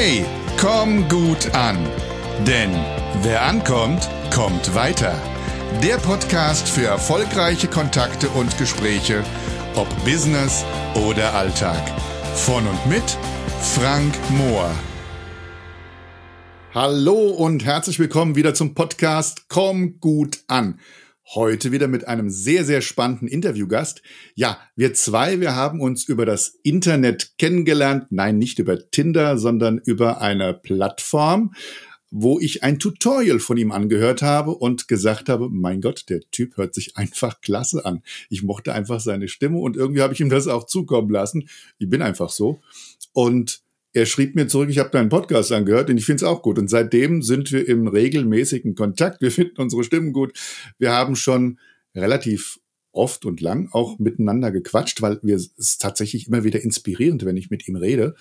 Hey, komm gut an. Denn wer ankommt, kommt weiter. Der Podcast für erfolgreiche Kontakte und Gespräche, ob Business oder Alltag. Von und mit Frank Mohr. Hallo und herzlich willkommen wieder zum Podcast Komm gut an. Heute wieder mit einem sehr, sehr spannenden Interviewgast. Ja, wir zwei, wir haben uns über das Internet kennengelernt. Nein, nicht über Tinder, sondern über eine Plattform, wo ich ein Tutorial von ihm angehört habe und gesagt habe, mein Gott, der Typ hört sich einfach klasse an. Ich mochte einfach seine Stimme und irgendwie habe ich ihm das auch zukommen lassen. Ich bin einfach so. Und er schrieb mir zurück, ich habe deinen Podcast angehört und ich finde es auch gut. Und seitdem sind wir im regelmäßigen Kontakt. Wir finden unsere Stimmen gut. Wir haben schon relativ oft und lang auch miteinander gequatscht, weil wir es tatsächlich immer wieder inspirierend, wenn ich mit ihm rede.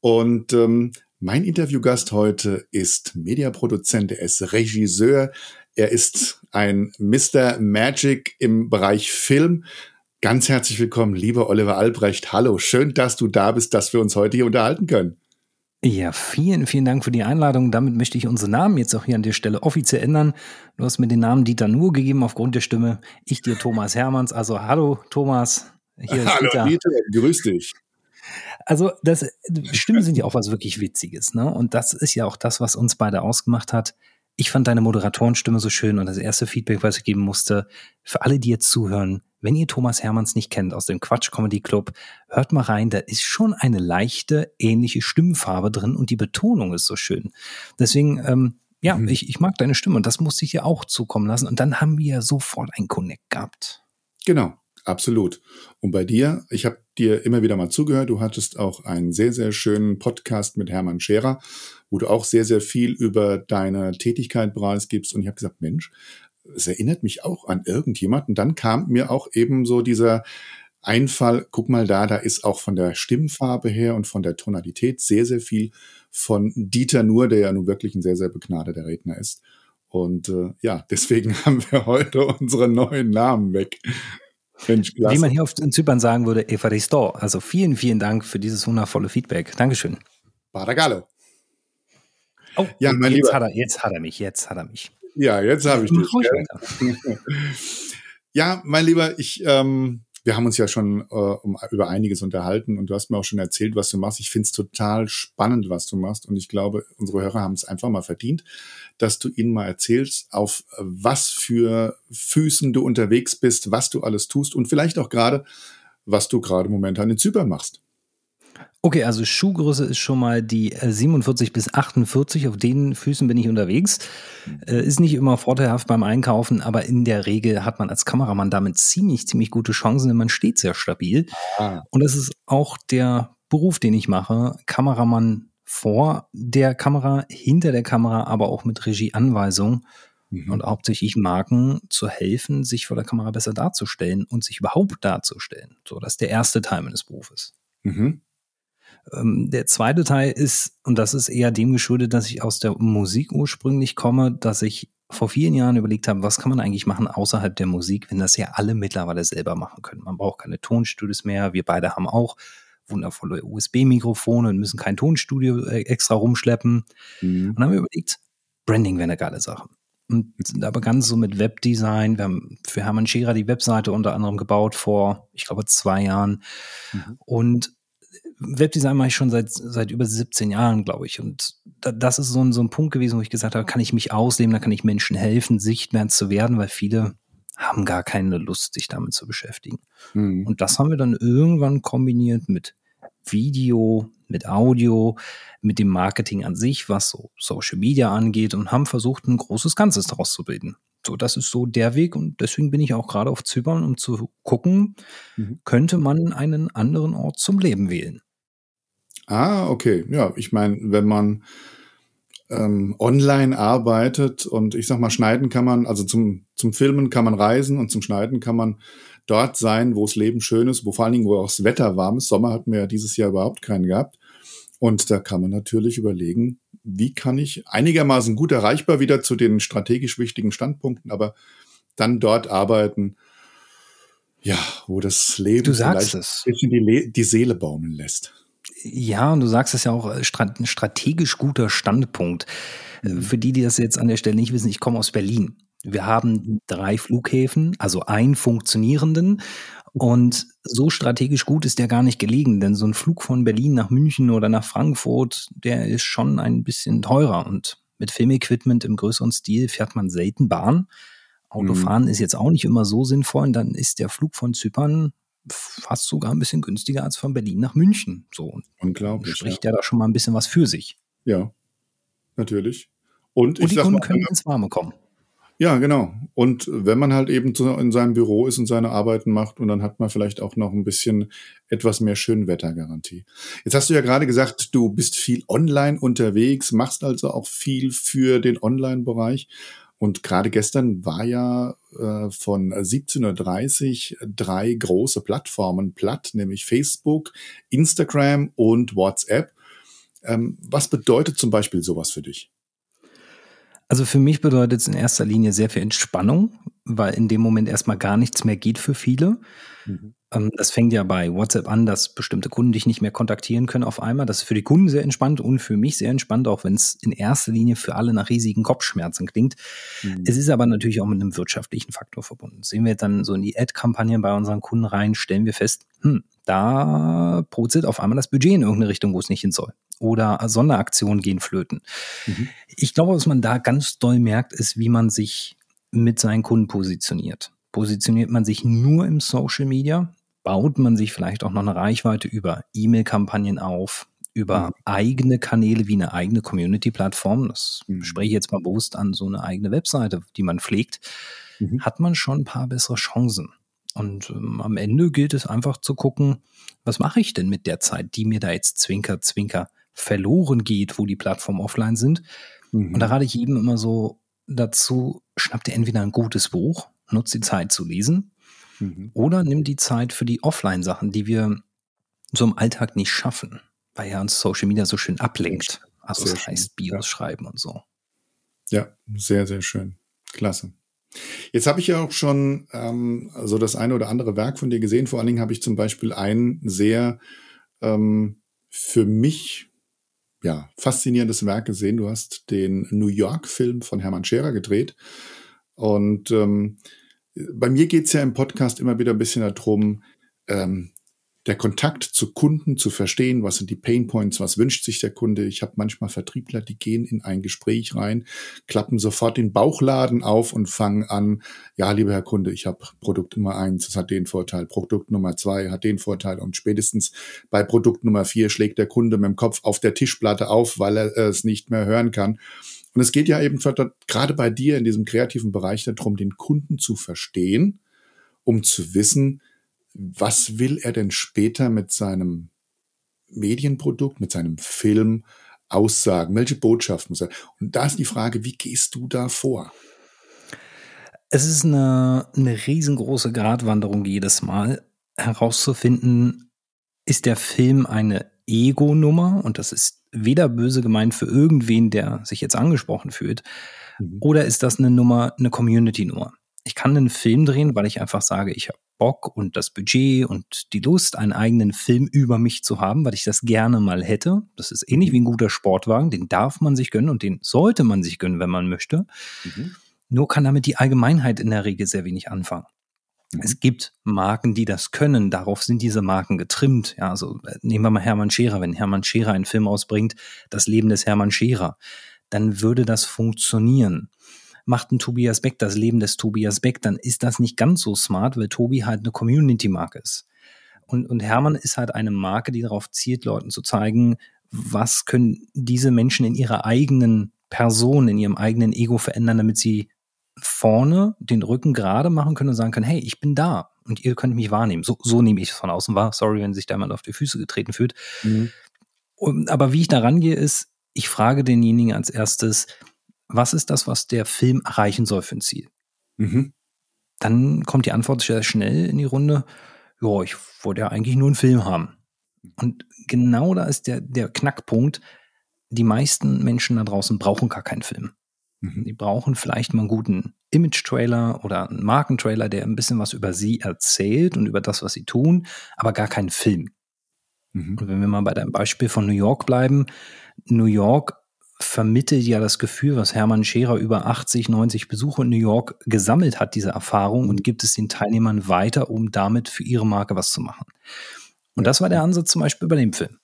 Und ähm, mein Interviewgast heute ist Mediaproduzent, er ist Regisseur, er ist ein Mr. Magic im Bereich Film. Ganz herzlich willkommen, lieber Oliver Albrecht. Hallo, schön, dass du da bist, dass wir uns heute hier unterhalten können. Ja, vielen, vielen Dank für die Einladung. Damit möchte ich unsere Namen jetzt auch hier an der Stelle offiziell ändern. Du hast mir den Namen Dieter Nur gegeben aufgrund der Stimme. Ich dir Thomas Hermanns. Also hallo Thomas. Hier hallo Dieter. Dieter, grüß dich. Also das Stimmen sind ja auch was wirklich Witziges, ne? Und das ist ja auch das, was uns beide ausgemacht hat. Ich fand deine Moderatorenstimme so schön und das erste Feedback, was ich geben musste, für alle, die jetzt zuhören, wenn ihr Thomas Hermanns nicht kennt aus dem Quatsch Comedy Club, hört mal rein, da ist schon eine leichte, ähnliche Stimmfarbe drin und die Betonung ist so schön. Deswegen, ähm, ja, mhm. ich, ich mag deine Stimme und das musste ich dir auch zukommen lassen. Und dann haben wir ja sofort ein Connect gehabt. Genau, absolut. Und bei dir, ich habe dir immer wieder mal zugehört, du hattest auch einen sehr, sehr schönen Podcast mit Hermann Scherer, wo du auch sehr, sehr viel über deine Tätigkeit preisgibst. Und ich habe gesagt, Mensch, es erinnert mich auch an irgendjemanden. Dann kam mir auch eben so dieser Einfall, guck mal da, da ist auch von der Stimmfarbe her und von der Tonalität sehr, sehr viel von Dieter Nur, der ja nun wirklich ein sehr, sehr begnadeter Redner ist. Und äh, ja, deswegen haben wir heute unsere neuen Namen weg. Mensch, Wie man hier auf in Zypern sagen würde, Evaristo. Also vielen, vielen Dank für dieses wundervolle Feedback. Dankeschön. Paragallo. Oh, ja, mein jetzt, Lieber. Hat er, jetzt hat er mich, jetzt hat er mich. Ja, jetzt habe ich dich. ja, mein Lieber, ich, ähm, wir haben uns ja schon äh, um, über einiges unterhalten und du hast mir auch schon erzählt, was du machst. Ich finde es total spannend, was du machst und ich glaube, unsere Hörer haben es einfach mal verdient, dass du ihnen mal erzählst, auf was für Füßen du unterwegs bist, was du alles tust und vielleicht auch gerade, was du gerade momentan in Zypern machst. Okay, also Schuhgröße ist schon mal die 47 äh, bis 48, auf den Füßen bin ich unterwegs. Äh, ist nicht immer vorteilhaft beim Einkaufen, aber in der Regel hat man als Kameramann damit ziemlich, ziemlich gute Chancen, denn man steht sehr stabil. Ah. Und das ist auch der Beruf, den ich mache. Kameramann vor der Kamera, hinter der Kamera, aber auch mit Regieanweisung. Mhm. Und hauptsächlich Marken zu helfen, sich vor der Kamera besser darzustellen und sich überhaupt darzustellen. So, das ist der erste Teil meines Berufes. Mhm. Ähm, der zweite Teil ist, und das ist eher dem geschuldet, dass ich aus der Musik ursprünglich komme, dass ich vor vielen Jahren überlegt habe, was kann man eigentlich machen außerhalb der Musik, wenn das ja alle mittlerweile selber machen können. Man braucht keine Tonstudios mehr. Wir beide haben auch wundervolle USB-Mikrofone und müssen kein Tonstudio äh, extra rumschleppen. Mhm. Und dann haben wir überlegt, Branding wäre eine geile Sache. Und da begann es so mit Webdesign. Wir haben für Hermann Scherer die Webseite unter anderem gebaut vor, ich glaube, zwei Jahren. Mhm. Und Webdesign mache ich schon seit, seit über 17 Jahren, glaube ich. Und da, das ist so ein, so ein Punkt gewesen, wo ich gesagt habe, kann ich mich ausleben, da kann ich Menschen helfen, sichtbar zu werden, weil viele haben gar keine Lust, sich damit zu beschäftigen. Mhm. Und das haben wir dann irgendwann kombiniert mit Video, mit Audio, mit dem Marketing an sich, was so Social Media angeht und haben versucht, ein großes Ganzes daraus zu bilden. So, das ist so der Weg und deswegen bin ich auch gerade auf Zypern, um zu gucken, mhm. könnte man einen anderen Ort zum Leben wählen. Ah, okay. Ja, ich meine, wenn man ähm, online arbeitet und ich sag mal, schneiden kann man, also zum, zum Filmen kann man reisen und zum Schneiden kann man dort sein, wo das Leben schön ist, wo vor allen Dingen, wo auch das Wetter warm ist. Sommer hatten wir ja dieses Jahr überhaupt keinen gehabt. Und da kann man natürlich überlegen, wie kann ich einigermaßen gut erreichbar wieder zu den strategisch wichtigen Standpunkten, aber dann dort arbeiten, ja, wo das Leben du vielleicht ein bisschen die, die Seele baumeln lässt. Ja, und du sagst es ja auch, äh, ein strategisch guter Standpunkt. Äh, mhm. Für die, die das jetzt an der Stelle nicht wissen, ich komme aus Berlin. Wir haben drei Flughäfen, also einen funktionierenden. Und so strategisch gut ist der gar nicht gelegen, denn so ein Flug von Berlin nach München oder nach Frankfurt, der ist schon ein bisschen teurer. Und mit Filmequipment im größeren Stil fährt man selten Bahn. Autofahren mhm. ist jetzt auch nicht immer so sinnvoll. Und dann ist der Flug von Zypern fast sogar ein bisschen günstiger als von Berlin nach München. So. Unglaublich. Spricht ja. ja da schon mal ein bisschen was für sich. Ja, natürlich. Und, Und die Kunden mal, können ins Warme kommen. Ja, genau. Und wenn man halt eben in seinem Büro ist und seine Arbeiten macht und dann hat man vielleicht auch noch ein bisschen etwas mehr Schönwettergarantie. Jetzt hast du ja gerade gesagt, du bist viel online unterwegs, machst also auch viel für den Online-Bereich. Und gerade gestern war ja äh, von 17.30 Uhr drei große Plattformen platt, nämlich Facebook, Instagram und WhatsApp. Ähm, was bedeutet zum Beispiel sowas für dich? Also für mich bedeutet es in erster Linie sehr viel Entspannung, weil in dem Moment erstmal gar nichts mehr geht für viele. Mhm. Ähm, das fängt ja bei WhatsApp an, dass bestimmte Kunden dich nicht mehr kontaktieren können auf einmal. Das ist für die Kunden sehr entspannt und für mich sehr entspannt, auch wenn es in erster Linie für alle nach riesigen Kopfschmerzen klingt. Mhm. Es ist aber natürlich auch mit einem wirtschaftlichen Faktor verbunden. Sehen wir dann so in die Ad-Kampagnen bei unseren Kunden rein, stellen wir fest, hm, da brutzelt auf einmal das Budget in irgendeine Richtung, wo es nicht hin soll oder Sonderaktionen gehen flöten. Mhm. Ich glaube, was man da ganz doll merkt, ist, wie man sich mit seinen Kunden positioniert. Positioniert man sich nur im Social Media? Baut man sich vielleicht auch noch eine Reichweite über E-Mail-Kampagnen auf, über mhm. eigene Kanäle wie eine eigene Community-Plattform? Das mhm. spreche ich jetzt mal bewusst an, so eine eigene Webseite, die man pflegt. Mhm. Hat man schon ein paar bessere Chancen. Und ähm, am Ende gilt es einfach zu gucken, was mache ich denn mit der Zeit, die mir da jetzt zwinker, zwinker verloren geht, wo die Plattformen offline sind. Mhm. Und da rate ich jedem immer so dazu, schnapp dir entweder ein gutes Buch, nutzt die Zeit zu lesen, mhm. oder nimm die Zeit für die Offline-Sachen, die wir so im Alltag nicht schaffen, weil ja uns Social Media so schön ablenkt. Also sehr das heißt schön. Bios ja. schreiben und so. Ja, sehr, sehr schön. Klasse. Jetzt habe ich ja auch schon ähm, so das eine oder andere Werk von dir gesehen. Vor allen Dingen habe ich zum Beispiel ein sehr ähm, für mich ja, faszinierendes Werk gesehen. Du hast den New York-Film von Hermann Scherer gedreht. Und ähm, bei mir geht's ja im Podcast immer wieder ein bisschen darum, ähm, der Kontakt zu Kunden zu verstehen, was sind die Pain Points, was wünscht sich der Kunde. Ich habe manchmal Vertriebler, die gehen in ein Gespräch rein, klappen sofort den Bauchladen auf und fangen an, ja, lieber Herr Kunde, ich habe Produkt Nummer eins, das hat den Vorteil, Produkt Nummer zwei hat den Vorteil und spätestens bei Produkt Nummer vier schlägt der Kunde mit dem Kopf auf der Tischplatte auf, weil er es nicht mehr hören kann. Und es geht ja eben gerade bei dir in diesem kreativen Bereich darum, den Kunden zu verstehen, um zu wissen, was will er denn später mit seinem Medienprodukt, mit seinem Film aussagen? Welche Botschaft muss er? Und da ist die Frage, wie gehst du da vor? Es ist eine, eine riesengroße Gratwanderung jedes Mal herauszufinden, ist der Film eine Ego-Nummer und das ist weder böse gemeint für irgendwen, der sich jetzt angesprochen fühlt, mhm. oder ist das eine Nummer, eine Community-Nummer? Ich kann einen Film drehen, weil ich einfach sage, ich habe Bock und das Budget und die Lust, einen eigenen Film über mich zu haben, weil ich das gerne mal hätte. Das ist ähnlich wie ein guter Sportwagen, den darf man sich gönnen und den sollte man sich gönnen, wenn man möchte. Mhm. Nur kann damit die Allgemeinheit in der Regel sehr wenig anfangen. Es gibt Marken, die das können. Darauf sind diese Marken getrimmt. Ja, also äh, nehmen wir mal Hermann Scherer. Wenn Hermann Scherer einen Film ausbringt, das Leben des Hermann Scherer, dann würde das funktionieren macht ein Tobias Beck das Leben des Tobias Beck, dann ist das nicht ganz so smart, weil Tobi halt eine Community-Marke ist. Und, und Hermann ist halt eine Marke, die darauf zielt, Leuten zu zeigen, was können diese Menschen in ihrer eigenen Person, in ihrem eigenen Ego verändern, damit sie vorne den Rücken gerade machen können und sagen können, hey, ich bin da und ihr könnt mich wahrnehmen. So, so nehme ich es von außen wahr. Sorry, wenn sich da jemand auf die Füße getreten fühlt. Mhm. aber wie ich da rangehe, ist, ich frage denjenigen als erstes, was ist das, was der Film erreichen soll für ein Ziel? Mhm. Dann kommt die Antwort sehr schnell in die Runde, ja, ich wollte ja eigentlich nur einen Film haben. Und genau da ist der, der Knackpunkt. Die meisten Menschen da draußen brauchen gar keinen Film. Mhm. Die brauchen vielleicht mal einen guten Image-Trailer oder einen Markentrailer, der ein bisschen was über sie erzählt und über das, was sie tun, aber gar keinen Film. Mhm. Und wenn wir mal bei deinem Beispiel von New York bleiben, New York vermittelt ja das Gefühl, was Hermann Scherer über 80, 90 Besuche in New York gesammelt hat, diese Erfahrung, und gibt es den Teilnehmern weiter, um damit für ihre Marke was zu machen. Und das war der Ansatz zum Beispiel bei dem Film.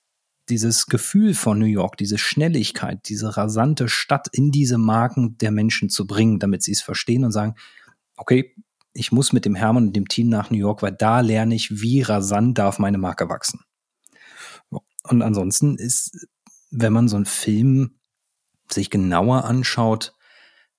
Dieses Gefühl von New York, diese Schnelligkeit, diese rasante Stadt in diese Marken der Menschen zu bringen, damit sie es verstehen und sagen, okay, ich muss mit dem Hermann und dem Team nach New York, weil da lerne ich, wie rasant darf meine Marke wachsen. Und ansonsten ist, wenn man so einen Film sich genauer anschaut,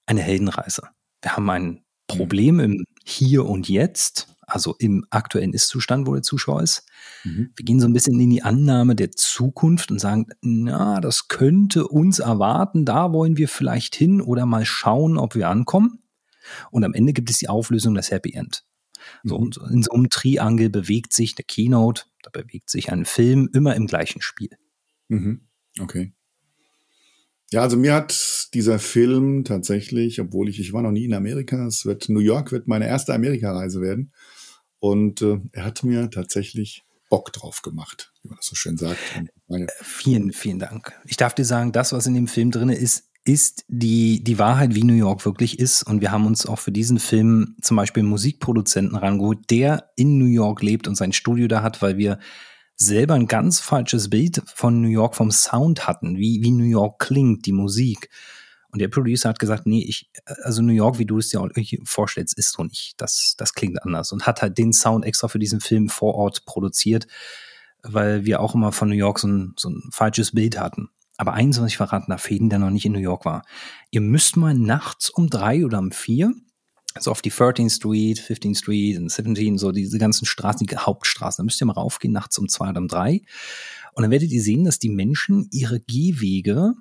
eine Heldenreise. Wir haben ein Problem im Hier und Jetzt, also im aktuellen Ist-Zustand, wo der Zuschauer ist. Mhm. Wir gehen so ein bisschen in die Annahme der Zukunft und sagen, na, das könnte uns erwarten, da wollen wir vielleicht hin oder mal schauen, ob wir ankommen. Und am Ende gibt es die Auflösung, das Happy End. So, mhm. in so einem Triangel bewegt sich der Keynote, da bewegt sich ein Film immer im gleichen Spiel. Mhm. Okay. Ja, also mir hat dieser Film tatsächlich, obwohl ich, ich war noch nie in Amerika, es wird, New York wird meine erste Amerikareise werden. Und äh, er hat mir tatsächlich Bock drauf gemacht, wie man das so schön sagt. Meine vielen, vielen Dank. Ich darf dir sagen, das, was in dem Film drin ist, ist die, die Wahrheit, wie New York wirklich ist. Und wir haben uns auch für diesen Film zum Beispiel einen Musikproduzenten rangeholt, der in New York lebt und sein Studio da hat, weil wir selber ein ganz falsches Bild von New York vom Sound hatten, wie, wie New York klingt, die Musik. Und der Producer hat gesagt, nee, ich, also New York, wie du es dir vorstellst, ist so nicht. Das, das klingt anders. Und hat halt den Sound extra für diesen Film vor Ort produziert, weil wir auch immer von New York so ein, so ein falsches Bild hatten. Aber eins, was ich verraten darf, jeden, der noch nicht in New York war. Ihr müsst mal nachts um drei oder um vier so auf die 13th Street, 15th Street und 17, so diese ganzen Straßen, die Hauptstraßen. Da müsst ihr mal raufgehen, nachts um zwei oder um drei. Und dann werdet ihr sehen, dass die Menschen ihre Gehwege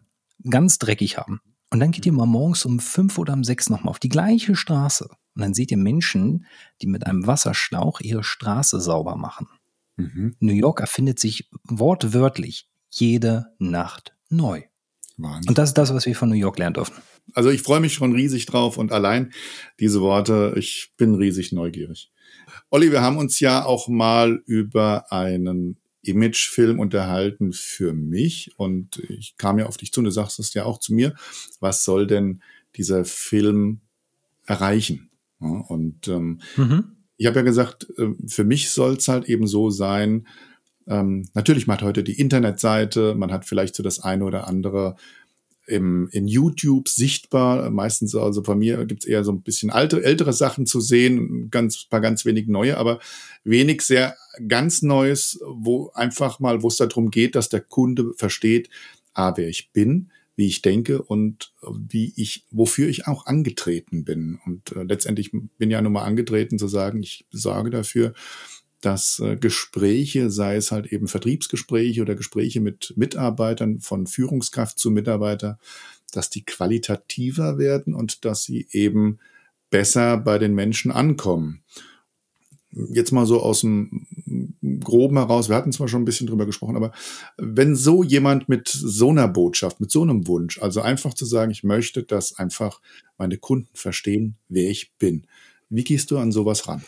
ganz dreckig haben. Und dann geht ihr mal morgens um fünf oder um sechs nochmal auf die gleiche Straße. Und dann seht ihr Menschen, die mit einem Wasserschlauch ihre Straße sauber machen. Mhm. New York erfindet sich wortwörtlich jede Nacht neu. Wahnsinn. Und das ist das, was wir von New York lernen dürfen. Also ich freue mich schon riesig drauf und allein diese Worte, ich bin riesig neugierig. Olli, wir haben uns ja auch mal über einen Imagefilm unterhalten für mich und ich kam ja auf dich zu und du sagst es ja auch zu mir. Was soll denn dieser Film erreichen? Ja, und ähm, mhm. ich habe ja gesagt, äh, für mich soll es halt eben so sein, ähm, natürlich, man hat heute die Internetseite, man hat vielleicht so das eine oder andere im, in YouTube sichtbar. Meistens, also bei mir gibt's eher so ein bisschen alte, ältere Sachen zu sehen, ganz paar ganz wenig neue, aber wenig sehr ganz Neues, wo einfach mal, wo es darum geht, dass der Kunde versteht, ah, wer ich bin, wie ich denke und wie ich, wofür ich auch angetreten bin. Und äh, letztendlich bin ja nun mal angetreten zu sagen, ich sorge dafür, dass äh, Gespräche, sei es halt eben Vertriebsgespräche oder Gespräche mit Mitarbeitern von Führungskraft zu Mitarbeiter, dass die qualitativer werden und dass sie eben besser bei den Menschen ankommen. Jetzt mal so aus dem Groben heraus, wir hatten zwar schon ein bisschen drüber gesprochen, aber wenn so jemand mit so einer Botschaft, mit so einem Wunsch, also einfach zu sagen, ich möchte, dass einfach meine Kunden verstehen, wer ich bin. Wie gehst du an sowas ran?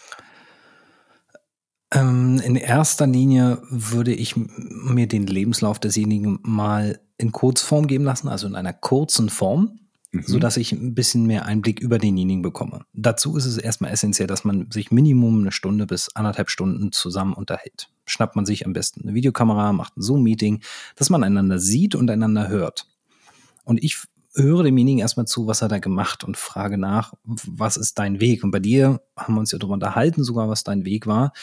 Ähm, in erster Linie würde ich mir den Lebenslauf desjenigen mal in Kurzform geben lassen, also in einer kurzen Form, mhm. so dass ich ein bisschen mehr Einblick über denjenigen bekomme. Dazu ist es erstmal essentiell, dass man sich Minimum eine Stunde bis anderthalb Stunden zusammen unterhält. Schnappt man sich am besten eine Videokamera, macht ein Zoom-Meeting, dass man einander sieht und einander hört. Und ich höre demjenigen erstmal zu, was hat er gemacht und frage nach, was ist dein Weg? Und bei dir haben wir uns ja darüber unterhalten, sogar was dein Weg war.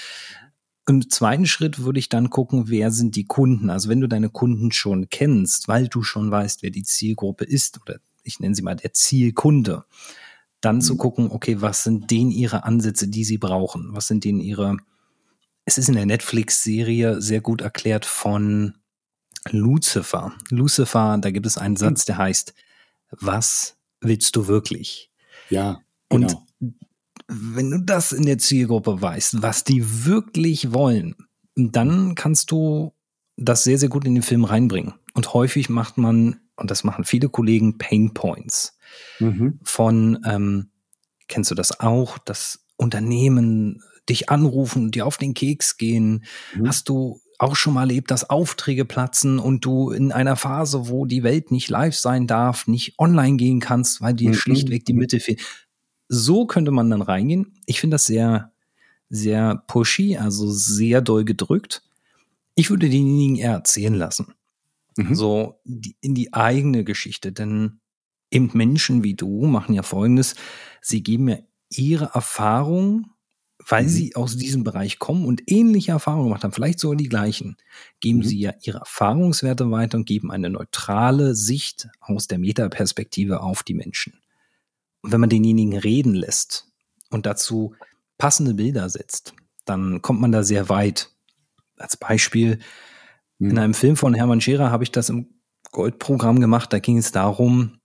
Im zweiten Schritt würde ich dann gucken, wer sind die Kunden? Also wenn du deine Kunden schon kennst, weil du schon weißt, wer die Zielgruppe ist oder ich nenne sie mal der Zielkunde, dann mhm. zu gucken, okay, was sind denen ihre Ansätze, die sie brauchen? Was sind denen ihre, es ist in der Netflix-Serie sehr gut erklärt von Lucifer. Lucifer, da gibt es einen Satz, der heißt, was willst du wirklich? Ja. Genau. Und wenn du das in der Zielgruppe weißt, was die wirklich wollen, dann kannst du das sehr, sehr gut in den Film reinbringen. Und häufig macht man, und das machen viele Kollegen, Pain Points. Mhm. Von, ähm, kennst du das auch, dass Unternehmen dich anrufen, dir auf den Keks gehen? Mhm. Hast du auch schon mal erlebt, dass Aufträge platzen und du in einer Phase, wo die Welt nicht live sein darf, nicht online gehen kannst, weil dir mhm. schlichtweg die Mitte fehlt. So könnte man dann reingehen. Ich finde das sehr, sehr pushy, also sehr doll gedrückt. Ich würde denjenigen eher erzählen lassen. Mhm. So die, in die eigene Geschichte, denn eben Menschen wie du machen ja Folgendes. Sie geben mir ihre Erfahrung weil mhm. sie aus diesem Bereich kommen und ähnliche Erfahrungen gemacht haben, vielleicht sogar die gleichen, geben mhm. sie ja ihre Erfahrungswerte weiter und geben eine neutrale Sicht aus der Metaperspektive auf die Menschen. Und wenn man denjenigen reden lässt und dazu passende Bilder setzt, dann kommt man da sehr weit. Als Beispiel, mhm. in einem Film von Hermann Scherer habe ich das im Goldprogramm gemacht, da ging es darum,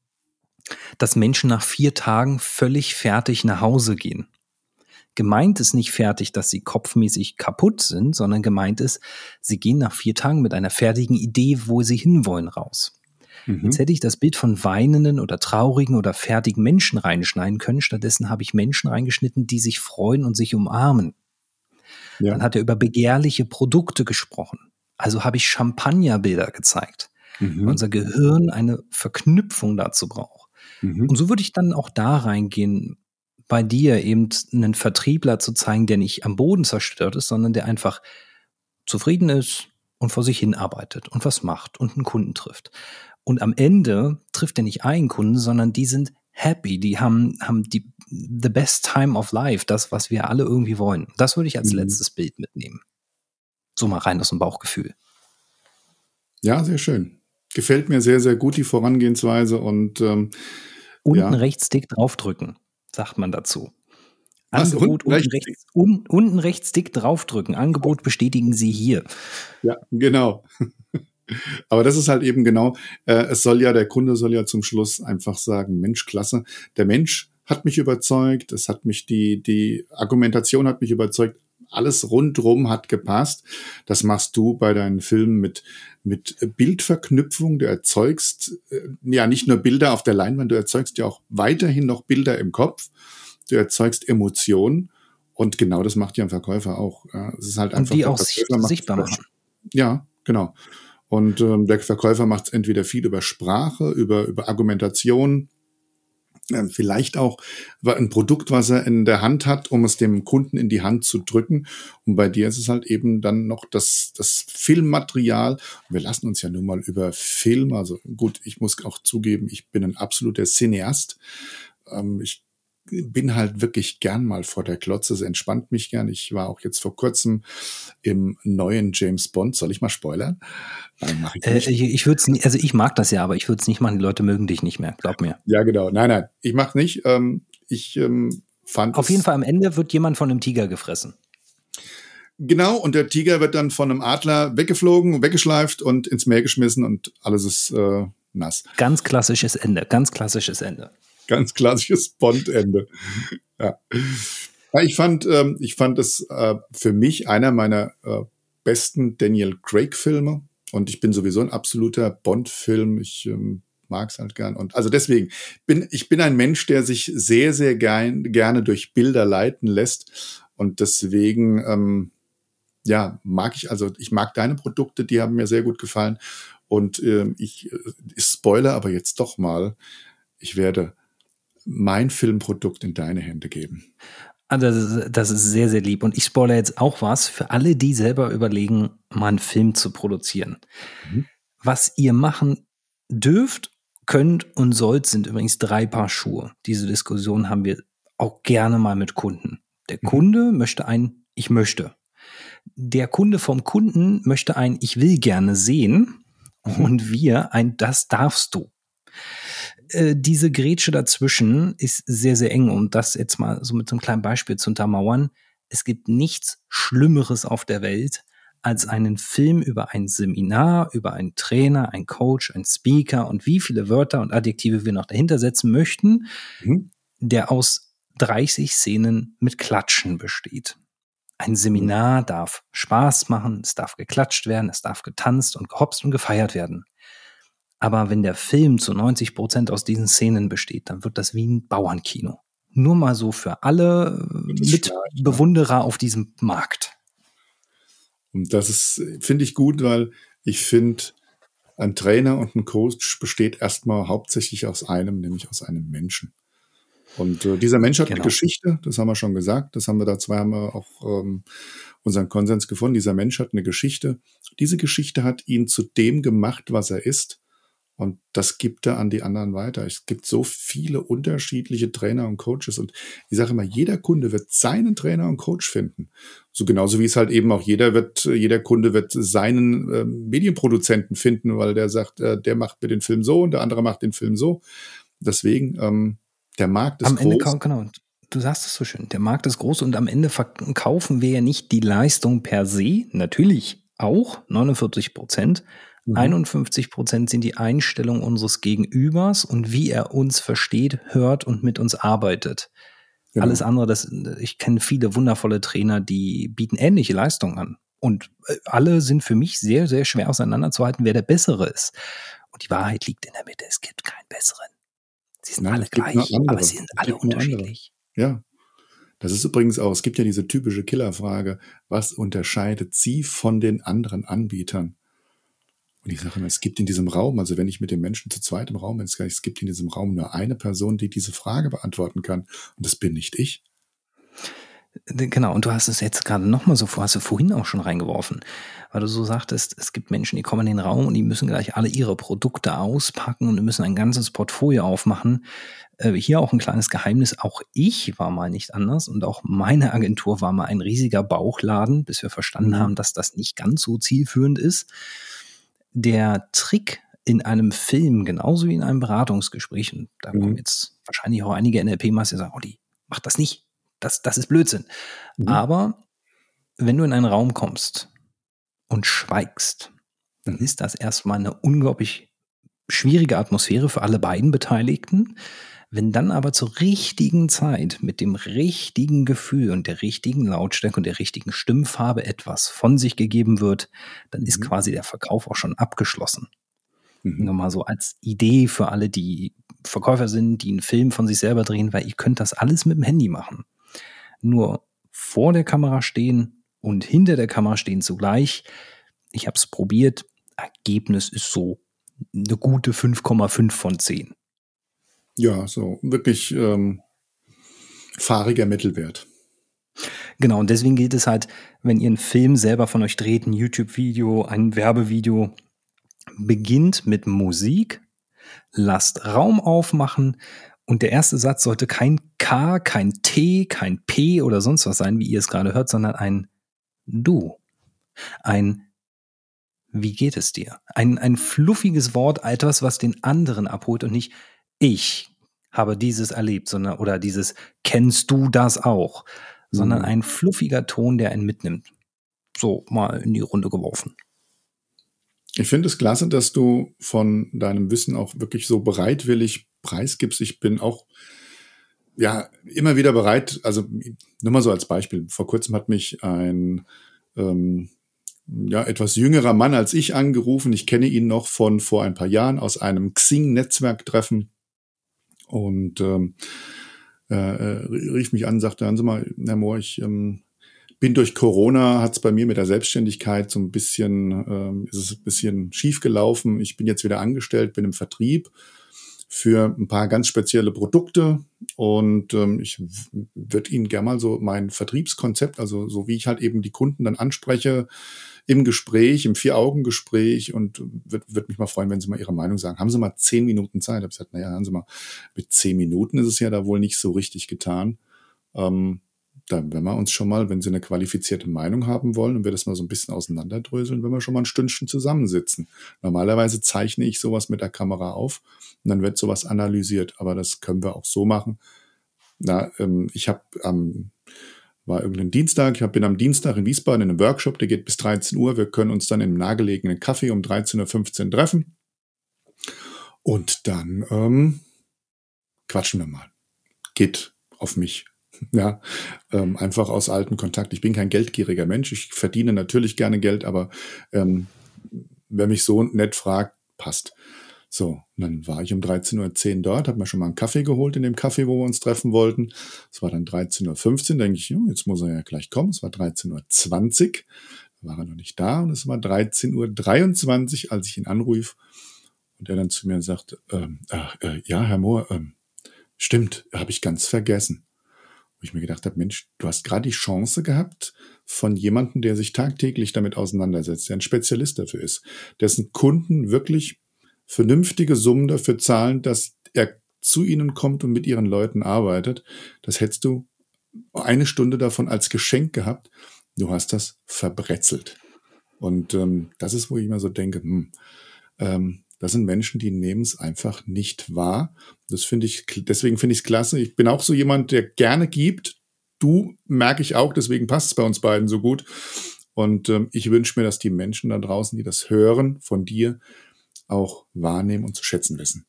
dass Menschen nach vier Tagen völlig fertig nach Hause gehen. Gemeint ist nicht fertig, dass sie kopfmäßig kaputt sind, sondern gemeint ist, sie gehen nach vier Tagen mit einer fertigen Idee, wo sie hinwollen, raus. Mhm. Jetzt hätte ich das Bild von weinenden oder traurigen oder fertigen Menschen reinschneiden können. Stattdessen habe ich Menschen reingeschnitten, die sich freuen und sich umarmen. Ja. Dann hat er über begehrliche Produkte gesprochen. Also habe ich Champagnerbilder gezeigt. Mhm. Unser Gehirn eine Verknüpfung dazu braucht. Mhm. Und so würde ich dann auch da reingehen, bei dir eben einen Vertriebler zu zeigen, der nicht am Boden zerstört ist, sondern der einfach zufrieden ist und vor sich hin arbeitet und was macht und einen Kunden trifft. Und am Ende trifft er nicht einen Kunden, sondern die sind happy, die haben, haben die the best time of life, das, was wir alle irgendwie wollen. Das würde ich als mhm. letztes Bild mitnehmen. So mal rein aus dem Bauchgefühl. Ja, sehr schön. Gefällt mir sehr, sehr gut die Vorangehensweise und ähm, unten ja. rechts dick draufdrücken sagt man dazu. Was, Angebot unten, rechts, rechts, un, unten rechts dick draufdrücken. Angebot bestätigen Sie hier. Ja, genau. Aber das ist halt eben genau, äh, es soll ja, der Kunde soll ja zum Schluss einfach sagen, Mensch, klasse, der Mensch hat mich überzeugt, es hat mich die, die Argumentation hat mich überzeugt, alles rundrum hat gepasst. Das machst du bei deinen Filmen mit, mit Bildverknüpfung. Du erzeugst äh, ja nicht nur Bilder auf der Leinwand, du erzeugst ja auch weiterhin noch Bilder im Kopf. Du erzeugst Emotionen. Und genau das macht ja ein Verkäufer auch. Es ist halt einfach. Und die auch sichtbar machen. Ja, genau. Und ähm, der Verkäufer macht es entweder viel über Sprache, über, über Argumentation, vielleicht auch ein Produkt, was er in der Hand hat, um es dem Kunden in die Hand zu drücken. Und bei dir ist es halt eben dann noch das, das Filmmaterial. Wir lassen uns ja nun mal über Film, also gut, ich muss auch zugeben, ich bin ein absoluter Cineast. Ähm, ich bin halt wirklich gern mal vor der Klotze. Es entspannt mich gern. Ich war auch jetzt vor kurzem im neuen James Bond. Soll ich mal spoilern? Nein, mach ich nicht. Äh, ich ich würde also ich mag das ja, aber ich würde es nicht machen. Die Leute mögen dich nicht mehr. Glaub mir. Ja, genau. Nein, nein, ich mach nicht. Ähm, ich ähm, fand. Auf jeden Fall am Ende wird jemand von einem Tiger gefressen. Genau, und der Tiger wird dann von einem Adler weggeflogen, weggeschleift und ins Meer geschmissen und alles ist äh, nass. Ganz klassisches Ende, ganz klassisches Ende. Ganz klassisches Bond-Ende. Ja. Ich fand, ähm, ich fand es äh, für mich einer meiner äh, besten Daniel Craig-Filme. Und ich bin sowieso ein absoluter Bond-Film. Ich ähm, mag es halt gern. Und also deswegen bin ich bin ein Mensch, der sich sehr, sehr gern, gerne durch Bilder leiten lässt. Und deswegen, ähm, ja, mag ich, also ich mag deine Produkte, die haben mir sehr gut gefallen. Und ähm, ich, äh, ich spoiler aber jetzt doch mal, ich werde mein Filmprodukt in deine Hände geben. Ah, das ist, das ist sehr, sehr lieb. Und ich spoilere jetzt auch was für alle, die selber überlegen, mal einen Film zu produzieren. Mhm. Was ihr machen dürft, könnt und sollt, sind übrigens drei Paar Schuhe. Diese Diskussion haben wir auch gerne mal mit Kunden. Der mhm. Kunde möchte ein Ich möchte. Der Kunde vom Kunden möchte ein Ich will gerne sehen. Mhm. Und wir ein Das darfst du. Äh, diese Grätsche dazwischen ist sehr, sehr eng. Um das jetzt mal so mit so einem kleinen Beispiel zu untermauern. Es gibt nichts Schlimmeres auf der Welt, als einen Film über ein Seminar, über einen Trainer, einen Coach, einen Speaker und wie viele Wörter und Adjektive wir noch dahinter setzen möchten, mhm. der aus 30 Szenen mit Klatschen besteht. Ein Seminar darf Spaß machen, es darf geklatscht werden, es darf getanzt und gehopst und gefeiert werden. Aber wenn der Film zu 90 Prozent aus diesen Szenen besteht, dann wird das wie ein Bauernkino. Nur mal so für alle Mitbewunderer auf diesem Markt. Und das ist, finde ich gut, weil ich finde, ein Trainer und ein Coach besteht erstmal hauptsächlich aus einem, nämlich aus einem Menschen. Und äh, dieser Mensch hat genau. eine Geschichte, das haben wir schon gesagt, das haben wir da zwei haben wir auch ähm, unseren Konsens gefunden. Dieser Mensch hat eine Geschichte. Diese Geschichte hat ihn zu dem gemacht, was er ist. Und das gibt er an die anderen weiter. Es gibt so viele unterschiedliche Trainer und Coaches. Und ich sage immer, jeder Kunde wird seinen Trainer und Coach finden. So genauso wie es halt eben auch jeder wird, jeder Kunde wird seinen äh, Medienproduzenten finden, weil der sagt, äh, der macht mir den Film so und der andere macht den Film so. Deswegen, ähm, der Markt ist am groß. Ende, genau, du sagst es so schön, der Markt ist groß und am Ende verkaufen wir ja nicht die Leistung per se, natürlich auch 49 Prozent. Mhm. 51 Prozent sind die Einstellung unseres Gegenübers und wie er uns versteht, hört und mit uns arbeitet. Genau. Alles andere, das, ich kenne viele wundervolle Trainer, die bieten ähnliche Leistungen an. Und äh, alle sind für mich sehr, sehr schwer auseinanderzuhalten, wer der Bessere ist. Und die Wahrheit liegt in der Mitte. Es gibt keinen besseren. Sie sind Nein, alle gleich, aber sie sind alle unterschiedlich. Ja. Das ist übrigens auch, es gibt ja diese typische Killerfrage, was unterscheidet Sie von den anderen Anbietern? Und ich sage immer, es gibt in diesem Raum, also wenn ich mit dem Menschen zu zweit im Raum bin, es gibt in diesem Raum nur eine Person, die diese Frage beantworten kann. Und das bin nicht ich. Genau, und du hast es jetzt gerade nochmal so vor, hast du vorhin auch schon reingeworfen, weil du so sagtest, es gibt Menschen, die kommen in den Raum und die müssen gleich alle ihre Produkte auspacken und müssen ein ganzes Portfolio aufmachen. Äh, hier auch ein kleines Geheimnis, auch ich war mal nicht anders und auch meine Agentur war mal ein riesiger Bauchladen, bis wir verstanden mhm. haben, dass das nicht ganz so zielführend ist. Der Trick in einem Film, genauso wie in einem Beratungsgespräch, und da mhm. kommen jetzt wahrscheinlich auch einige NLP-Master, die sagen, oh, die macht das nicht das, das ist Blödsinn. Mhm. Aber wenn du in einen Raum kommst und schweigst, dann ist das erstmal eine unglaublich schwierige Atmosphäre für alle beiden Beteiligten. Wenn dann aber zur richtigen Zeit mit dem richtigen Gefühl und der richtigen Lautstärke und der richtigen Stimmfarbe etwas von sich gegeben wird, dann ist mhm. quasi der Verkauf auch schon abgeschlossen. Mhm. Nur mal so als Idee für alle, die Verkäufer sind, die einen Film von sich selber drehen, weil ihr könnt das alles mit dem Handy machen nur vor der Kamera stehen und hinter der Kamera stehen zugleich. Ich habe es probiert. Ergebnis ist so eine gute 5,5 von 10. Ja, so wirklich ähm, fahriger Mittelwert. Genau, und deswegen gilt es halt, wenn ihr einen Film selber von euch dreht, ein YouTube-Video, ein Werbevideo, beginnt mit Musik, lasst Raum aufmachen und der erste Satz sollte kein K, kein T, kein P oder sonst was sein, wie ihr es gerade hört, sondern ein Du. Ein Wie geht es dir? Ein, ein fluffiges Wort, etwas, was den anderen abholt und nicht ich habe dieses erlebt, sondern oder dieses kennst du das auch, sondern mhm. ein fluffiger Ton, der einen mitnimmt. So mal in die Runde geworfen. Ich finde es klasse, dass du von deinem Wissen auch wirklich so bereitwillig preisgibst. Ich bin auch ja immer wieder bereit, also nur mal so als Beispiel. Vor kurzem hat mich ein ähm, ja, etwas jüngerer Mann als ich angerufen. Ich kenne ihn noch von vor ein paar Jahren aus einem Xing-Netzwerktreffen und ähm, äh, äh rief mich an, sagte, hören Sie mal, Herr Mohr, ich ähm, bin durch Corona, hat es bei mir mit der Selbstständigkeit so ein bisschen, ähm, ist es ein bisschen schief gelaufen. Ich bin jetzt wieder angestellt, bin im Vertrieb für ein paar ganz spezielle Produkte und ähm, ich würde Ihnen gerne mal so mein Vertriebskonzept, also so wie ich halt eben die Kunden dann anspreche im Gespräch, im Vier-Augen-Gespräch und würde würd mich mal freuen, wenn Sie mal Ihre Meinung sagen. Haben Sie mal zehn Minuten Zeit? Ich habe gesagt, naja, haben Sie mal, mit zehn Minuten ist es ja da wohl nicht so richtig getan. Ähm, dann, wenn wir uns schon mal, wenn Sie eine qualifizierte Meinung haben wollen und wir das mal so ein bisschen auseinanderdröseln, wenn wir schon mal ein Stündchen zusammensitzen. Normalerweise zeichne ich sowas mit der Kamera auf und dann wird sowas analysiert, aber das können wir auch so machen. Na, ähm, ich habe am war irgendein Dienstag, ich hab, bin am Dienstag in Wiesbaden in einem Workshop, der geht bis 13 Uhr. Wir können uns dann im nahegelegenen Kaffee um 13.15 Uhr treffen. Und dann ähm, quatschen wir mal. Geht auf mich ja, ähm, einfach aus alten Kontakt. Ich bin kein geldgieriger Mensch. Ich verdiene natürlich gerne Geld, aber ähm, wer mich so nett fragt, passt. So, dann war ich um 13.10 Uhr dort, habe mir schon mal einen Kaffee geholt in dem Kaffee, wo wir uns treffen wollten. Es war dann 13.15 Uhr, denke ich, jetzt muss er ja gleich kommen. Es war 13.20 Uhr. war er noch nicht da und es war 13.23 Uhr, als ich ihn anrief und er dann zu mir sagt, ähm, äh, ja, Herr Mohr, ähm, stimmt, habe ich ganz vergessen. Wo ich mir gedacht habe, Mensch, du hast gerade die Chance gehabt von jemandem, der sich tagtäglich damit auseinandersetzt, der ein Spezialist dafür ist, dessen Kunden wirklich vernünftige Summen dafür zahlen, dass er zu ihnen kommt und mit ihren Leuten arbeitet. Das hättest du eine Stunde davon als Geschenk gehabt. Du hast das verbretzelt. Und ähm, das ist, wo ich immer so denke, hm, ähm, das sind Menschen, die nehmen es einfach nicht wahr. Das finde ich, deswegen finde ich es klasse. Ich bin auch so jemand, der gerne gibt. Du merke ich auch, deswegen passt es bei uns beiden so gut. Und ähm, ich wünsche mir, dass die Menschen da draußen, die das hören von dir, auch wahrnehmen und zu schätzen wissen.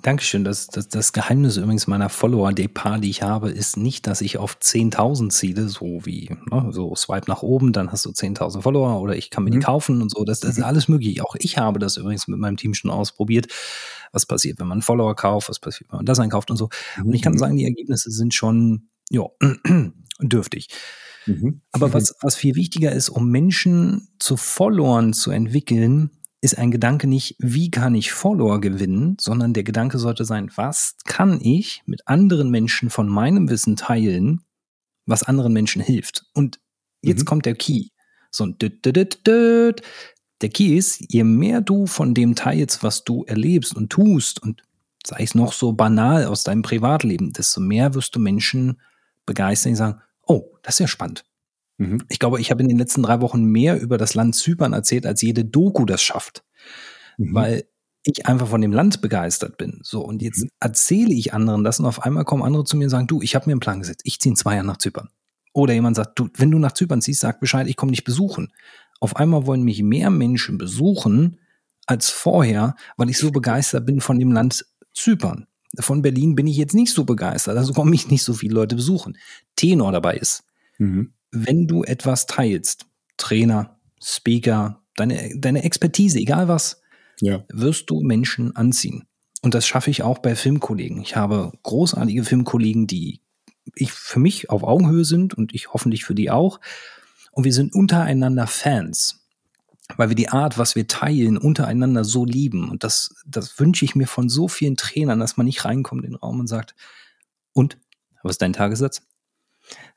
Dankeschön. Das, das, das Geheimnis übrigens meiner Follower, die ich habe, ist nicht, dass ich auf 10.000 ziele, so wie ne, so Swipe nach oben, dann hast du 10.000 Follower oder ich kann mir die mhm. kaufen und so. Das, das ist mhm. alles möglich. Auch ich habe das übrigens mit meinem Team schon ausprobiert. Was passiert, wenn man einen Follower kauft? Was passiert, wenn man das einkauft und so? Und ich kann mhm. sagen, die Ergebnisse sind schon, ja, dürftig. Mhm. Aber was, was viel wichtiger ist, um Menschen zu Followern zu entwickeln, ist ein Gedanke nicht, wie kann ich Follower gewinnen, sondern der Gedanke sollte sein, was kann ich mit anderen Menschen von meinem Wissen teilen, was anderen Menschen hilft. Und jetzt mhm. kommt der Key. So ein düt, düt, düt, düt. Der Key ist, je mehr du von dem teilst, was du erlebst und tust und sei es noch so banal aus deinem Privatleben, desto mehr wirst du Menschen begeistern, die sagen, oh, das ist ja spannend. Mhm. Ich glaube, ich habe in den letzten drei Wochen mehr über das Land Zypern erzählt, als jede Doku das schafft. Mhm. Weil ich einfach von dem Land begeistert bin. So, und jetzt mhm. erzähle ich anderen das und auf einmal kommen andere zu mir und sagen, du, ich habe mir einen Plan gesetzt, ich ziehe in zwei Jahren nach Zypern. Oder jemand sagt, du, wenn du nach Zypern ziehst, sag Bescheid, ich komme dich besuchen. Auf einmal wollen mich mehr Menschen besuchen als vorher, weil ich so begeistert bin von dem Land Zypern. Von Berlin bin ich jetzt nicht so begeistert, also kommen mich nicht so viele Leute besuchen. Tenor dabei ist, mhm wenn du etwas teilst, Trainer, Speaker, deine, deine Expertise, egal was, ja. wirst du Menschen anziehen. Und das schaffe ich auch bei Filmkollegen. Ich habe großartige Filmkollegen, die ich für mich auf Augenhöhe sind und ich hoffentlich für die auch. Und wir sind untereinander Fans, weil wir die Art, was wir teilen, untereinander so lieben. Und das, das wünsche ich mir von so vielen Trainern, dass man nicht reinkommt in den Raum und sagt, und, was ist dein Tagessatz?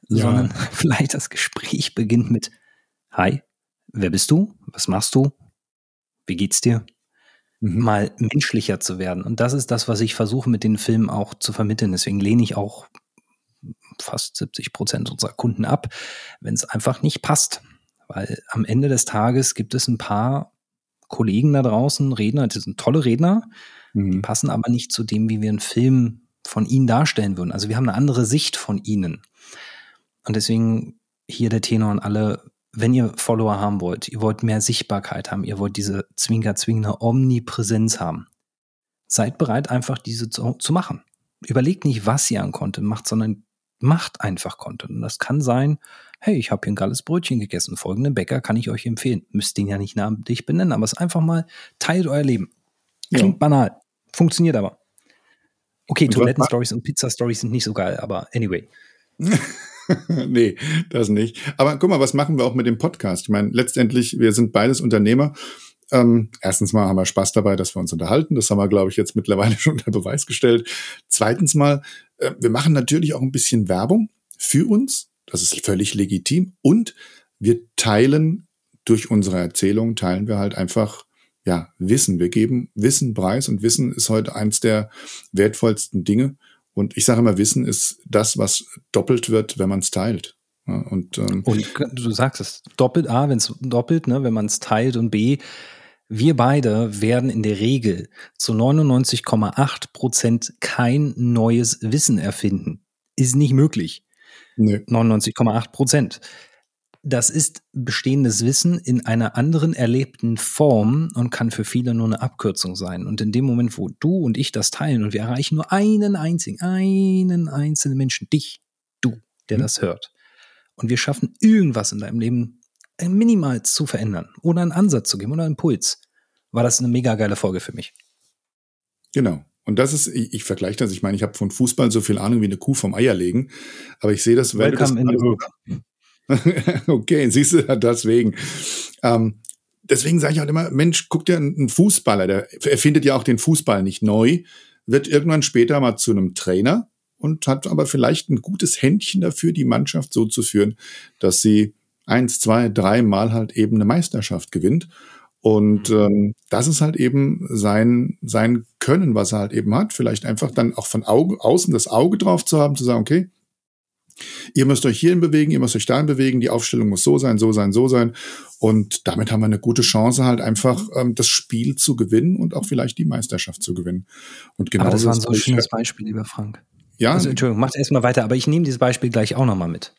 Ja. sondern vielleicht das Gespräch beginnt mit Hi, wer bist du? Was machst du? Wie geht's dir? Mhm. Mal menschlicher zu werden. Und das ist das, was ich versuche mit den Filmen auch zu vermitteln. Deswegen lehne ich auch fast 70 Prozent unserer Kunden ab, wenn es einfach nicht passt. Weil am Ende des Tages gibt es ein paar Kollegen da draußen, Redner, die sind tolle Redner, mhm. die passen aber nicht zu dem, wie wir einen Film von ihnen darstellen würden. Also wir haben eine andere Sicht von ihnen. Und deswegen hier der Tenor an alle, wenn ihr Follower haben wollt, ihr wollt mehr Sichtbarkeit haben, ihr wollt diese zwinker-zwingende Omnipräsenz haben, seid bereit, einfach diese zu, zu machen. Überlegt nicht, was ihr an Content macht, sondern macht einfach Content. Und das kann sein, hey, ich habe hier ein geiles Brötchen gegessen, folgenden Bäcker kann ich euch empfehlen. Müsst den ja nicht namentlich benennen, aber es einfach mal teilt euer Leben. Klingt ja. banal, funktioniert aber. Okay, Toiletten-Stories und Pizza-Stories sind nicht so geil, aber anyway. nee, das nicht. Aber guck mal, was machen wir auch mit dem Podcast? Ich meine, letztendlich, wir sind beides Unternehmer. Ähm, erstens mal haben wir Spaß dabei, dass wir uns unterhalten. Das haben wir, glaube ich, jetzt mittlerweile schon unter Beweis gestellt. Zweitens mal, äh, wir machen natürlich auch ein bisschen Werbung für uns. Das ist völlig legitim. Und wir teilen durch unsere Erzählung, teilen wir halt einfach ja, Wissen. Wir geben Wissen preis und Wissen ist heute eins der wertvollsten Dinge. Und ich sage immer, Wissen ist das, was doppelt wird, wenn man es teilt. Ja, und, ähm, und du sagst es, doppelt A, wenn es doppelt, ne, wenn man es teilt und B, wir beide werden in der Regel zu 99,8 Prozent kein neues Wissen erfinden. Ist nicht möglich. Nee. 99,8 Prozent das ist bestehendes Wissen in einer anderen erlebten Form und kann für viele nur eine Abkürzung sein. Und in dem Moment, wo du und ich das teilen und wir erreichen nur einen einzigen, einen einzelnen Menschen, dich, du, der mhm. das hört. Und wir schaffen irgendwas in deinem Leben minimal zu verändern oder einen Ansatz zu geben oder einen Impuls, war das eine mega geile Folge für mich. Genau. Und das ist, ich, ich vergleiche das, ich meine, ich habe von Fußball so viel Ahnung wie eine Kuh vom Eierlegen, aber ich sehe das, wenn Welcome du das, in okay, siehst du, deswegen. Ähm, deswegen sage ich auch immer, Mensch, guck dir einen Fußballer, der erfindet ja auch den Fußball nicht neu, wird irgendwann später mal zu einem Trainer und hat aber vielleicht ein gutes Händchen dafür, die Mannschaft so zu führen, dass sie eins, zwei, drei Mal halt eben eine Meisterschaft gewinnt. Und mhm. ähm, das ist halt eben sein, sein Können, was er halt eben hat. Vielleicht einfach dann auch von Auge, außen das Auge drauf zu haben, zu sagen, okay, Ihr müsst euch hierhin bewegen, ihr müsst euch dahin bewegen, die Aufstellung muss so sein, so sein, so sein. Und damit haben wir eine gute Chance, halt einfach ähm, das Spiel zu gewinnen und auch vielleicht die Meisterschaft zu gewinnen. Und genau aber das war ein so schönes Beispiel, lieber Frank. Ja. Also, Entschuldigung, macht erstmal weiter, aber ich nehme dieses Beispiel gleich auch nochmal mit.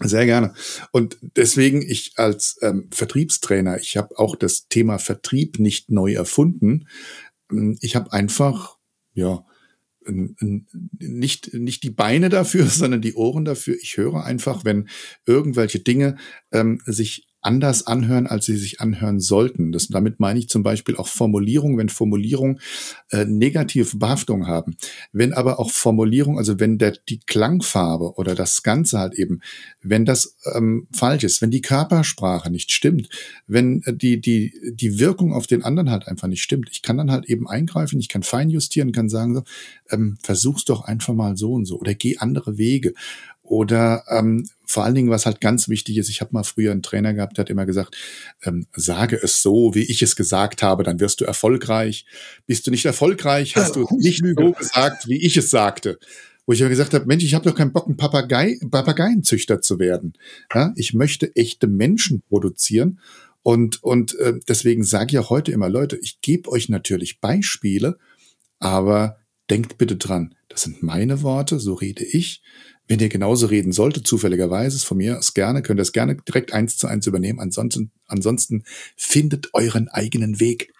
Sehr gerne. Und deswegen, ich als ähm, Vertriebstrainer, ich habe auch das Thema Vertrieb nicht neu erfunden. Ähm, ich habe einfach, ja, nicht, nicht die Beine dafür, sondern die Ohren dafür. Ich höre einfach, wenn irgendwelche Dinge ähm, sich anders anhören, als sie sich anhören sollten. Das, damit meine ich zum Beispiel auch Formulierungen, wenn Formulierungen äh, negative Behaftung haben. Wenn aber auch Formulierung, also wenn der, die Klangfarbe oder das Ganze halt eben, wenn das ähm, falsch ist, wenn die Körpersprache nicht stimmt, wenn äh, die, die, die Wirkung auf den anderen halt einfach nicht stimmt, ich kann dann halt eben eingreifen, ich kann feinjustieren, kann sagen so, ähm, versuch's doch einfach mal so und so oder geh andere Wege. Oder ähm, vor allen Dingen, was halt ganz wichtig ist, ich habe mal früher einen Trainer gehabt, der hat immer gesagt, ähm, sage es so, wie ich es gesagt habe, dann wirst du erfolgreich. Bist du nicht erfolgreich, hast du nicht so gesagt, wie ich es sagte. Wo ich ja gesagt habe, Mensch, ich habe doch keinen Bock, ein Papagei, Papageienzüchter zu werden. Ja, ich möchte echte Menschen produzieren. Und, und äh, deswegen sage ich auch heute immer, Leute, ich gebe euch natürlich Beispiele, aber denkt bitte dran, das sind meine Worte, so rede ich. Wenn ihr genauso reden solltet, zufälligerweise, ist von mir aus gerne, könnt ihr es gerne direkt eins zu eins übernehmen. Ansonsten, ansonsten findet euren eigenen Weg.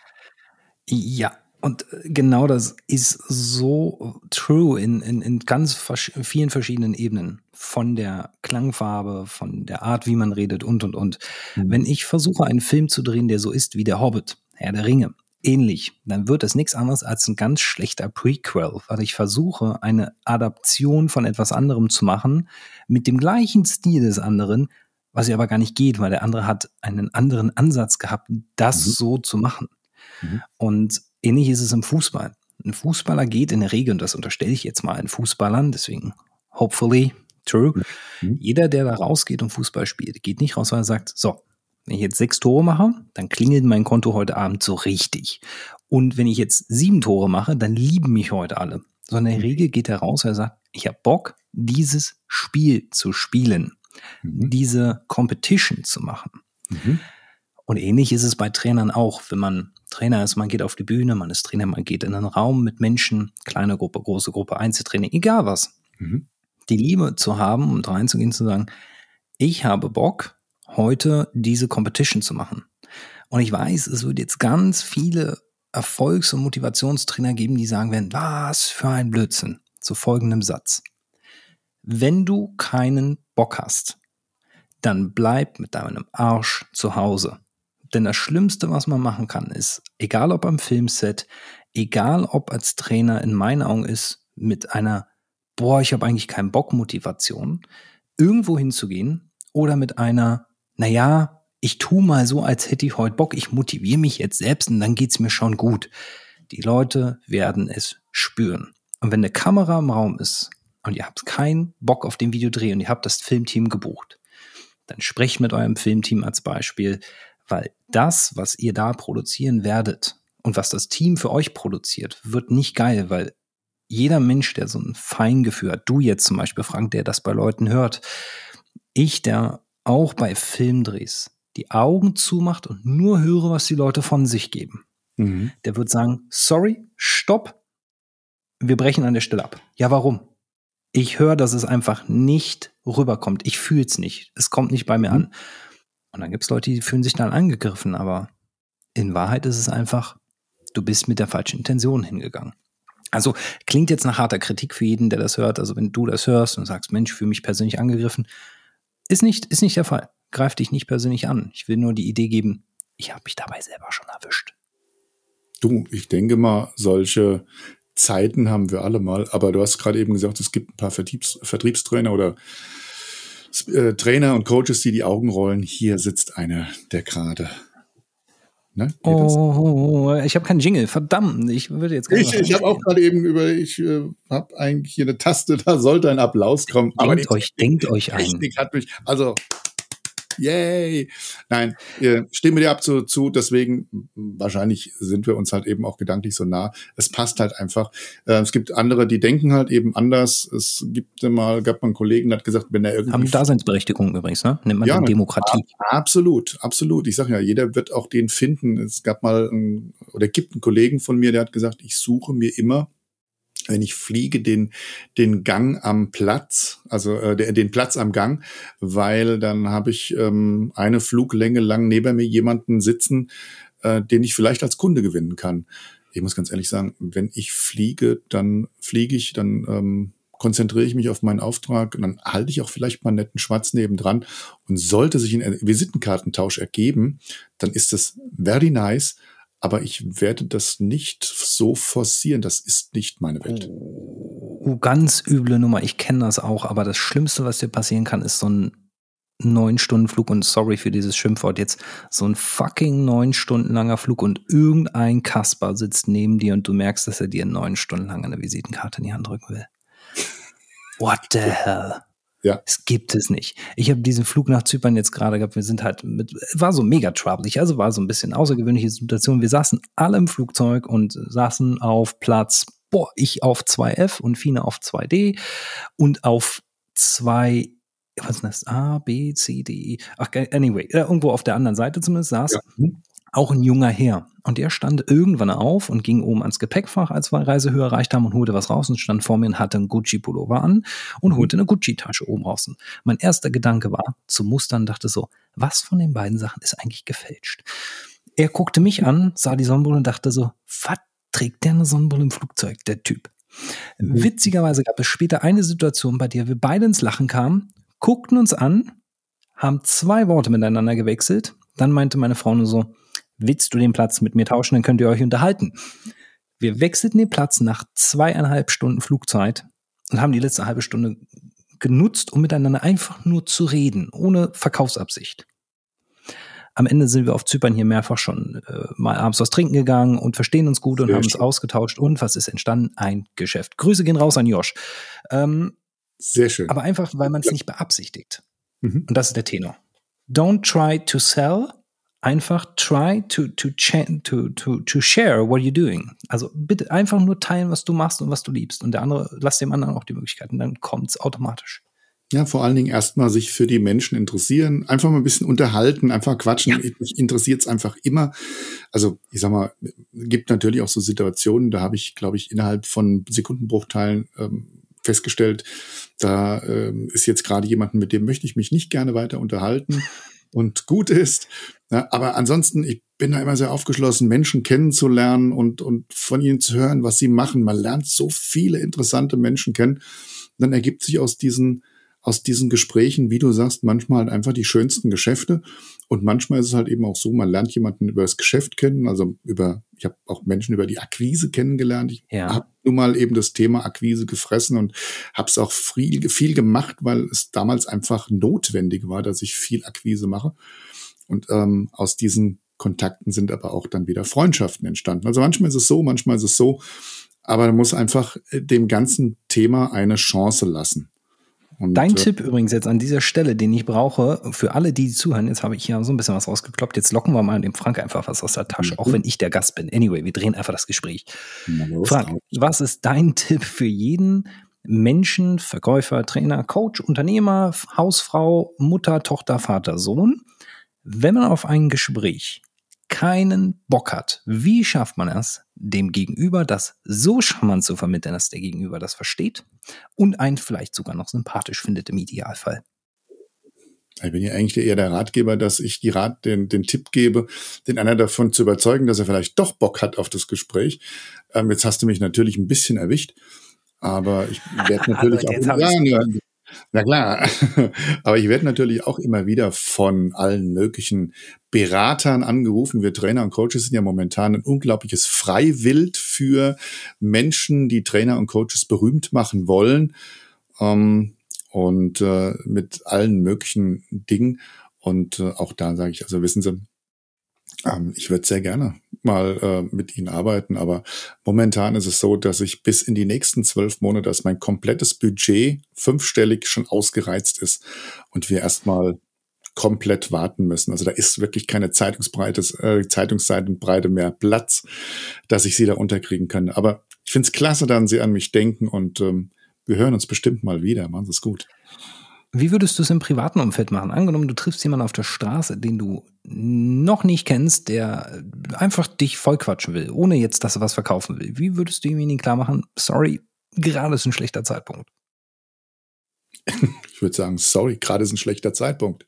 Ja, und äh, genau das ist so true in, in, in ganz vielen verschiedenen Ebenen. Von der Klangfarbe, von der Art, wie man redet und, und, und. Mhm. Wenn ich versuche, einen Film zu drehen, der so ist wie der Hobbit, Herr der Ringe, ähnlich, dann wird es nichts anderes als ein ganz schlechter Prequel, weil ich versuche, eine Adaption von etwas anderem zu machen, mit dem gleichen Stil des anderen, was ja aber gar nicht geht, weil der andere hat einen anderen Ansatz gehabt, das mhm. so zu machen. Mhm. Und ähnlich ist es im Fußball. Ein Fußballer geht in der Regel, und das unterstelle ich jetzt mal einen Fußballern, deswegen hopefully true, mhm. jeder, der da rausgeht und Fußball spielt, geht nicht raus, weil er sagt, so, wenn ich jetzt sechs Tore mache, dann klingelt mein Konto heute Abend so richtig. Und wenn ich jetzt sieben Tore mache, dann lieben mich heute alle. So in der mhm. Regel geht er raus, er sagt, ich habe Bock, dieses Spiel zu spielen, mhm. diese Competition zu machen. Mhm. Und ähnlich ist es bei Trainern auch, wenn man Trainer ist, man geht auf die Bühne, man ist Trainer, man geht in einen Raum mit Menschen, kleine Gruppe, große Gruppe, Einzeltraining, egal was. Mhm. Die Liebe zu haben und reinzugehen, zu sagen, ich habe Bock, heute diese Competition zu machen. Und ich weiß, es wird jetzt ganz viele Erfolgs- und Motivationstrainer geben, die sagen werden, was für ein Blödsinn. Zu folgendem Satz. Wenn du keinen Bock hast, dann bleib mit deinem Arsch zu Hause. Denn das Schlimmste, was man machen kann, ist, egal ob am Filmset, egal ob als Trainer in meinen Augen ist, mit einer, boah, ich habe eigentlich keinen Bock Motivation, irgendwo hinzugehen oder mit einer, naja, ich tu mal so, als hätte ich heute Bock, ich motiviere mich jetzt selbst und dann geht's mir schon gut. Die Leute werden es spüren. Und wenn eine Kamera im Raum ist und ihr habt keinen Bock auf den Videodreh und ihr habt das Filmteam gebucht, dann sprecht mit eurem Filmteam als Beispiel, weil das, was ihr da produzieren werdet und was das Team für euch produziert, wird nicht geil, weil jeder Mensch, der so ein Feingefühl hat, du jetzt zum Beispiel, Frank, der das bei Leuten hört, ich, der auch bei Filmdrehs die Augen zumacht und nur höre, was die Leute von sich geben, mhm. der wird sagen, sorry, stopp, wir brechen an der Stelle ab. Ja, warum? Ich höre, dass es einfach nicht rüberkommt. Ich fühle es nicht. Es kommt nicht bei mir mhm. an. Und dann gibt es Leute, die fühlen sich dann angegriffen, aber in Wahrheit ist es einfach, du bist mit der falschen Intention hingegangen. Also klingt jetzt nach harter Kritik für jeden, der das hört. Also wenn du das hörst und sagst, Mensch, fühle mich persönlich angegriffen, ist nicht, ist nicht der Fall. Greif dich nicht persönlich an. Ich will nur die Idee geben, ich habe mich dabei selber schon erwischt. Du, ich denke mal, solche Zeiten haben wir alle mal. Aber du hast gerade eben gesagt, es gibt ein paar Vertriebs Vertriebstrainer oder äh, Trainer und Coaches, die die Augen rollen. Hier sitzt einer, der gerade. Ne? Oh, ich habe keinen Jingle. Verdammt, ich würde jetzt gerne. Ich, ich habe auch gerade eben über, ich äh, habe eigentlich hier eine Taste, da sollte ein Applaus kommen. Denkt euch, denkt euch ein. Hat mich, also Yay! Nein, äh, stimme dir absolut zu. Deswegen, wahrscheinlich sind wir uns halt eben auch gedanklich so nah. Es passt halt einfach. Äh, es gibt andere, die denken halt eben anders. Es gibt mal, gab mal einen Kollegen, der hat gesagt, wenn er irgendwie. Haben Daseinsberechtigung übrigens, ne? Nennt man ja, Demokratie. Absolut, absolut. Ich sage ja, jeder wird auch den finden. Es gab mal, ein, oder gibt einen Kollegen von mir, der hat gesagt, ich suche mir immer wenn ich fliege, den, den Gang am Platz, also äh, den, Platz am Gang, weil dann habe ich ähm, eine Fluglänge lang neben mir jemanden sitzen, äh, den ich vielleicht als Kunde gewinnen kann. Ich muss ganz ehrlich sagen, wenn ich fliege, dann fliege ich, dann ähm, konzentriere ich mich auf meinen Auftrag und dann halte ich auch vielleicht mal einen netten Schwarz nebendran. Und sollte sich ein Visitenkartentausch ergeben, dann ist das very nice aber ich werde das nicht so forcieren. Das ist nicht meine Welt. Oh, ganz üble Nummer. Ich kenne das auch, aber das Schlimmste, was dir passieren kann, ist so ein neun Stunden Flug und sorry für dieses Schimpfwort jetzt, so ein fucking neun Stunden langer Flug und irgendein Kasper sitzt neben dir und du merkst, dass er dir neun Stunden lang eine Visitenkarte in die Hand drücken will. What the hell? Ja. Es gibt es nicht. Ich habe diesen Flug nach Zypern jetzt gerade gehabt. Wir sind halt mit, war so mega troublig, also war so ein bisschen außergewöhnliche Situation. Wir saßen alle im Flugzeug und saßen auf Platz, boah, ich auf 2F und Fine auf 2D und auf 2 was ist das? A, B, C, D, E. Ach, anyway, irgendwo auf der anderen Seite zumindest saß. Ja. Auch ein junger Herr. Und der stand irgendwann auf und ging oben ans Gepäckfach, als wir Reisehöhe erreicht haben und holte was raus und stand vor mir und hatte einen Gucci-Pullover an und holte eine Gucci-Tasche oben raus. Mein erster Gedanke war, zu mustern, dachte so, was von den beiden Sachen ist eigentlich gefälscht? Er guckte mich an, sah die Sonnenbrille und dachte so, was trägt der eine Sonnenbrille im Flugzeug, der Typ? Mhm. Witzigerweise gab es später eine Situation, bei der wir beide ins Lachen kamen, guckten uns an, haben zwei Worte miteinander gewechselt. Dann meinte meine Frau nur so, willst du den Platz mit mir tauschen, dann könnt ihr euch unterhalten. Wir wechselten den Platz nach zweieinhalb Stunden Flugzeit und haben die letzte halbe Stunde genutzt, um miteinander einfach nur zu reden, ohne Verkaufsabsicht. Am Ende sind wir auf Zypern hier mehrfach schon äh, mal abends was trinken gegangen und verstehen uns gut und Sehr haben uns ausgetauscht. Und was ist entstanden? Ein Geschäft. Grüße gehen raus an Josh. Ähm, Sehr schön. Aber einfach, weil man es ja. nicht beabsichtigt. Mhm. Und das ist der Tenor. Don't try to sell, einfach try to, to, to, to, to share what you're doing. Also bitte einfach nur teilen, was du machst und was du liebst. Und der andere, lass dem anderen auch die Möglichkeiten, dann kommt es automatisch. Ja, vor allen Dingen erstmal sich für die Menschen interessieren, einfach mal ein bisschen unterhalten, einfach quatschen. Ja. Mich interessiert es einfach immer. Also ich sag mal, gibt natürlich auch so Situationen, da habe ich, glaube ich, innerhalb von Sekundenbruchteilen ähm, festgestellt, da ähm, ist jetzt gerade jemand, mit dem möchte ich mich nicht gerne weiter unterhalten und gut ist. Ja, aber ansonsten, ich bin da immer sehr aufgeschlossen, Menschen kennenzulernen und, und von ihnen zu hören, was sie machen. Man lernt so viele interessante Menschen kennen. Dann ergibt sich aus diesen, aus diesen Gesprächen, wie du sagst, manchmal halt einfach die schönsten Geschäfte. Und manchmal ist es halt eben auch so, man lernt jemanden über das Geschäft kennen, also über, ich habe auch Menschen über die Akquise kennengelernt. Ich ja. habe nun mal eben das Thema Akquise gefressen und habe es auch viel, viel gemacht, weil es damals einfach notwendig war, dass ich viel Akquise mache. Und ähm, aus diesen Kontakten sind aber auch dann wieder Freundschaften entstanden. Also manchmal ist es so, manchmal ist es so. Aber man muss einfach äh, dem ganzen Thema eine Chance lassen. Und, Dein äh, Tipp übrigens jetzt an dieser Stelle, den ich brauche, für alle, die zuhören, jetzt habe ich hier so ein bisschen was rausgekloppt, jetzt locken wir mal dem Frank einfach was aus der Tasche, mhm. auch wenn ich der Gast bin. Anyway, wir drehen einfach das Gespräch. Los, Frank, was ist dein Tipp für jeden Menschen, Verkäufer, Trainer, Coach, Unternehmer, Hausfrau, Mutter, Tochter, Vater, Sohn, wenn man auf ein Gespräch keinen Bock hat, wie schafft man es, dem Gegenüber das so charmant zu vermitteln, dass der Gegenüber das versteht und einen vielleicht sogar noch sympathisch findet im Idealfall? Ich bin ja eigentlich eher der Ratgeber, dass ich die Rat, den, den Tipp gebe, den anderen davon zu überzeugen, dass er vielleicht doch Bock hat auf das Gespräch. Ähm, jetzt hast du mich natürlich ein bisschen erwischt, aber ich werde natürlich also auch. Ja, na klar, aber ich werde natürlich auch immer wieder von allen möglichen Beratern angerufen. Wir Trainer und Coaches sind ja momentan ein unglaubliches Freiwild für Menschen, die Trainer und Coaches berühmt machen wollen. Ähm, und äh, mit allen möglichen Dingen. Und äh, auch da sage ich, also wissen Sie, ähm, ich würde sehr gerne mal äh, mit Ihnen arbeiten, aber momentan ist es so, dass ich bis in die nächsten zwölf Monate, dass mein komplettes Budget fünfstellig schon ausgereizt ist und wir erstmal komplett warten müssen. Also da ist wirklich keine Zeitungsbreite, äh, Zeitungsseitenbreite mehr Platz, dass ich sie da unterkriegen kann. Aber ich finde es klasse, dass Sie an mich denken und ähm, wir hören uns bestimmt mal wieder. Machen Sie es gut. Wie würdest du es im privaten Umfeld machen? Angenommen, du triffst jemanden auf der Straße, den du noch nicht kennst, der einfach dich vollquatschen will, ohne jetzt, dass er was verkaufen will. Wie würdest du ihm klar machen, sorry, gerade ist ein schlechter Zeitpunkt? Ich würde sagen, sorry, gerade ist ein schlechter Zeitpunkt.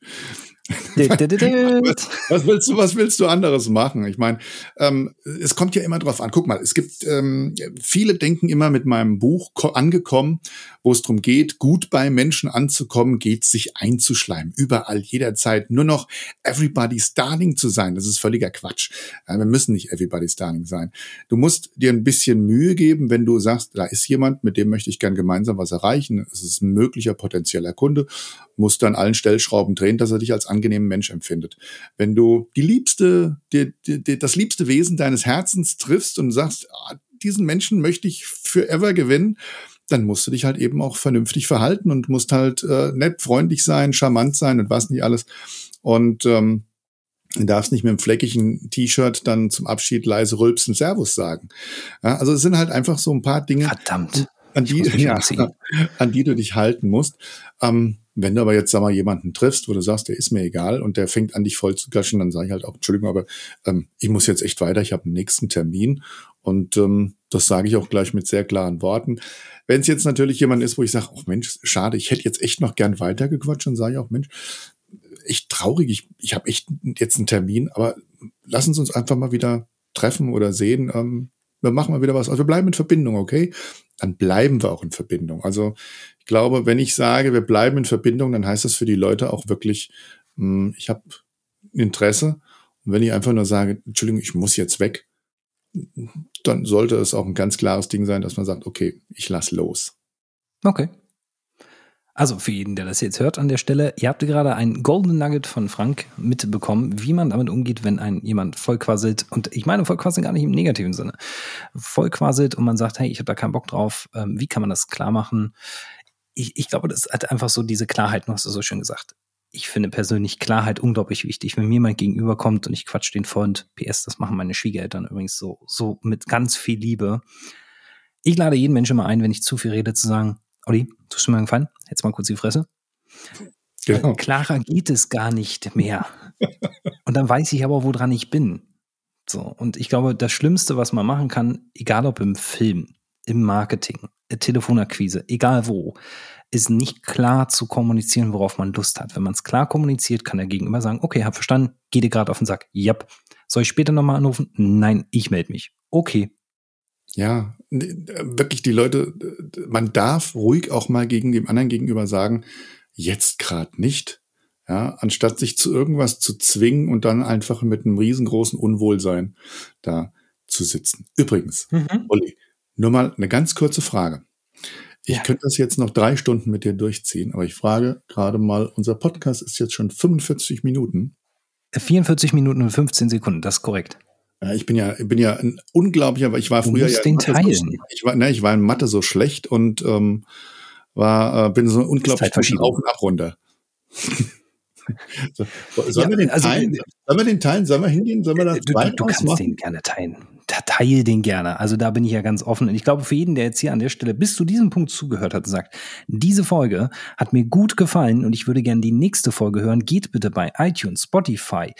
was, willst du, was willst du anderes machen? Ich meine, ähm, es kommt ja immer drauf an. Guck mal, es gibt ähm, viele denken immer mit meinem Buch angekommen, wo es darum geht, gut bei Menschen anzukommen, geht sich einzuschleimen, überall, jederzeit, nur noch everybody's darling zu sein. Das ist völliger Quatsch. Äh, wir müssen nicht everybody's darling sein. Du musst dir ein bisschen Mühe geben, wenn du sagst, da ist jemand, mit dem möchte ich gern gemeinsam was erreichen. Es ist ein möglicher potenzieller Kunde, musst du an allen Stellschrauben drehen, dass er dich als angenehmen Mensch empfindet. Wenn du die liebste, die, die, das liebste Wesen deines Herzens triffst und sagst, ah, diesen Menschen möchte ich forever gewinnen, dann musst du dich halt eben auch vernünftig verhalten und musst halt äh, nett, freundlich sein, charmant sein und was nicht alles. Und ähm, Du darfst nicht mit einem fleckigen T-Shirt dann zum Abschied leise rülpsen Servus sagen. Ja, also es sind halt einfach so ein paar Dinge. Verdammt. An die, ja, an die du dich halten musst. Ähm, wenn du aber jetzt, sag mal, jemanden triffst, wo du sagst, der ist mir egal und der fängt an, dich voll zu gaschen, dann sage ich halt auch, Entschuldigung, aber ähm, ich muss jetzt echt weiter, ich habe einen nächsten Termin und ähm, das sage ich auch gleich mit sehr klaren Worten. Wenn es jetzt natürlich jemand ist, wo ich sage, oh Mensch, schade, ich hätte jetzt echt noch gern weitergequatscht, dann sage ich auch, Mensch, echt traurig, ich, ich habe echt jetzt einen Termin, aber lassen Sie uns einfach mal wieder treffen oder sehen. Ähm, wir machen mal wieder was. Also wir bleiben in Verbindung, okay? Dann bleiben wir auch in Verbindung. Also ich glaube, wenn ich sage, wir bleiben in Verbindung, dann heißt das für die Leute auch wirklich, mh, hm, ich habe Interesse. Und wenn ich einfach nur sage, Entschuldigung, ich muss jetzt weg, dann sollte es auch ein ganz klares Ding sein, dass man sagt, okay, ich lass los. Okay. Also für jeden, der das jetzt hört an der Stelle, ihr habt gerade ein Golden Nugget von Frank mitbekommen, wie man damit umgeht, wenn ein jemand vollquasselt. Und ich meine vollquasseln gar nicht im negativen Sinne. Vollquasselt und man sagt, hey, ich habe da keinen Bock drauf. Ähm, wie kann man das klar machen? Ich, ich glaube, das hat einfach so diese Klarheit, du hast es so schön gesagt. Ich finde persönlich Klarheit unglaublich wichtig. Wenn mir jemand gegenüberkommt und ich quatsch den voll und PS, das machen meine Schwiegereltern übrigens so, so mit ganz viel Liebe. Ich lade jeden Menschen mal ein, wenn ich zu viel rede, zu sagen, Olli, tust du mir einen Gefallen? Jetzt mal kurz die Fresse. Genau. Klarer geht es gar nicht mehr. und dann weiß ich aber, woran ich bin. So. Und ich glaube, das Schlimmste, was man machen kann, egal ob im Film, im Marketing, Telefonakquise, egal wo, ist nicht klar zu kommunizieren, worauf man Lust hat. Wenn man es klar kommuniziert, kann der Gegenüber sagen, okay, hab verstanden, geh dir gerade auf den Sack. Yep. Soll ich später nochmal anrufen? Nein, ich melde mich. Okay, ja, wirklich die Leute, man darf ruhig auch mal gegen dem anderen gegenüber sagen, jetzt gerade nicht. Ja, anstatt sich zu irgendwas zu zwingen und dann einfach mit einem riesengroßen Unwohlsein da zu sitzen. Übrigens, mhm. Olli, nur mal eine ganz kurze Frage. Ich ja. könnte das jetzt noch drei Stunden mit dir durchziehen, aber ich frage gerade mal, unser Podcast ist jetzt schon 45 Minuten. 44 Minuten und 15 Sekunden, das ist korrekt. Ja, ich bin ja, bin ja ein unglaublicher, aber ich war früher ja den teilen. So, ich war, ne, ich war in Mathe so schlecht und ähm, war, äh, bin so unglaublich auf und ab runter. so, sollen, ja, wir den also, teilen? sollen wir den teilen? Sollen wir hingehen? Sollen wir das du, du, du kannst machen? den gerne teilen teile den gerne. Also da bin ich ja ganz offen. Und ich glaube, für jeden, der jetzt hier an der Stelle bis zu diesem Punkt zugehört hat und sagt, diese Folge hat mir gut gefallen und ich würde gerne die nächste Folge hören, geht bitte bei iTunes, Spotify,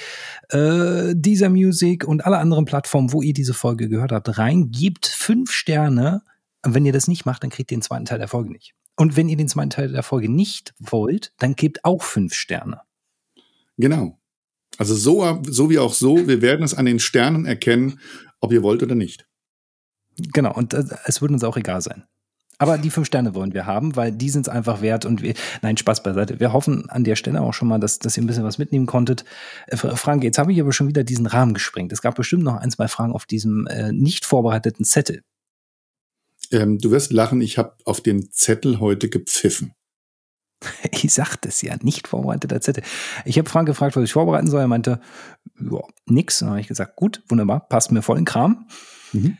äh, dieser Music und alle anderen Plattformen, wo ihr diese Folge gehört habt, rein, gebt fünf Sterne. Und wenn ihr das nicht macht, dann kriegt ihr den zweiten Teil der Folge nicht. Und wenn ihr den zweiten Teil der Folge nicht wollt, dann gebt auch fünf Sterne. Genau. Also so, so wie auch so, wir werden es an den Sternen erkennen, ob ihr wollt oder nicht. Genau, und äh, es würde uns auch egal sein. Aber die fünf Sterne wollen wir haben, weil die sind es einfach wert und wir, nein, Spaß beiseite. Wir hoffen an der Stelle auch schon mal, dass, dass ihr ein bisschen was mitnehmen konntet. Äh, Frank, jetzt habe ich aber schon wieder diesen Rahmen gesprengt. Es gab bestimmt noch ein, zwei Fragen auf diesem äh, nicht vorbereiteten Zettel. Ähm, du wirst lachen, ich habe auf den Zettel heute gepfiffen. Ich sagte es ja, nicht vorbereiteter Zettel. Ich habe Frank gefragt, was ich vorbereiten soll. Er meinte, ja, nix. Dann habe ich gesagt, gut, wunderbar, passt mir voll in Kram. Mhm.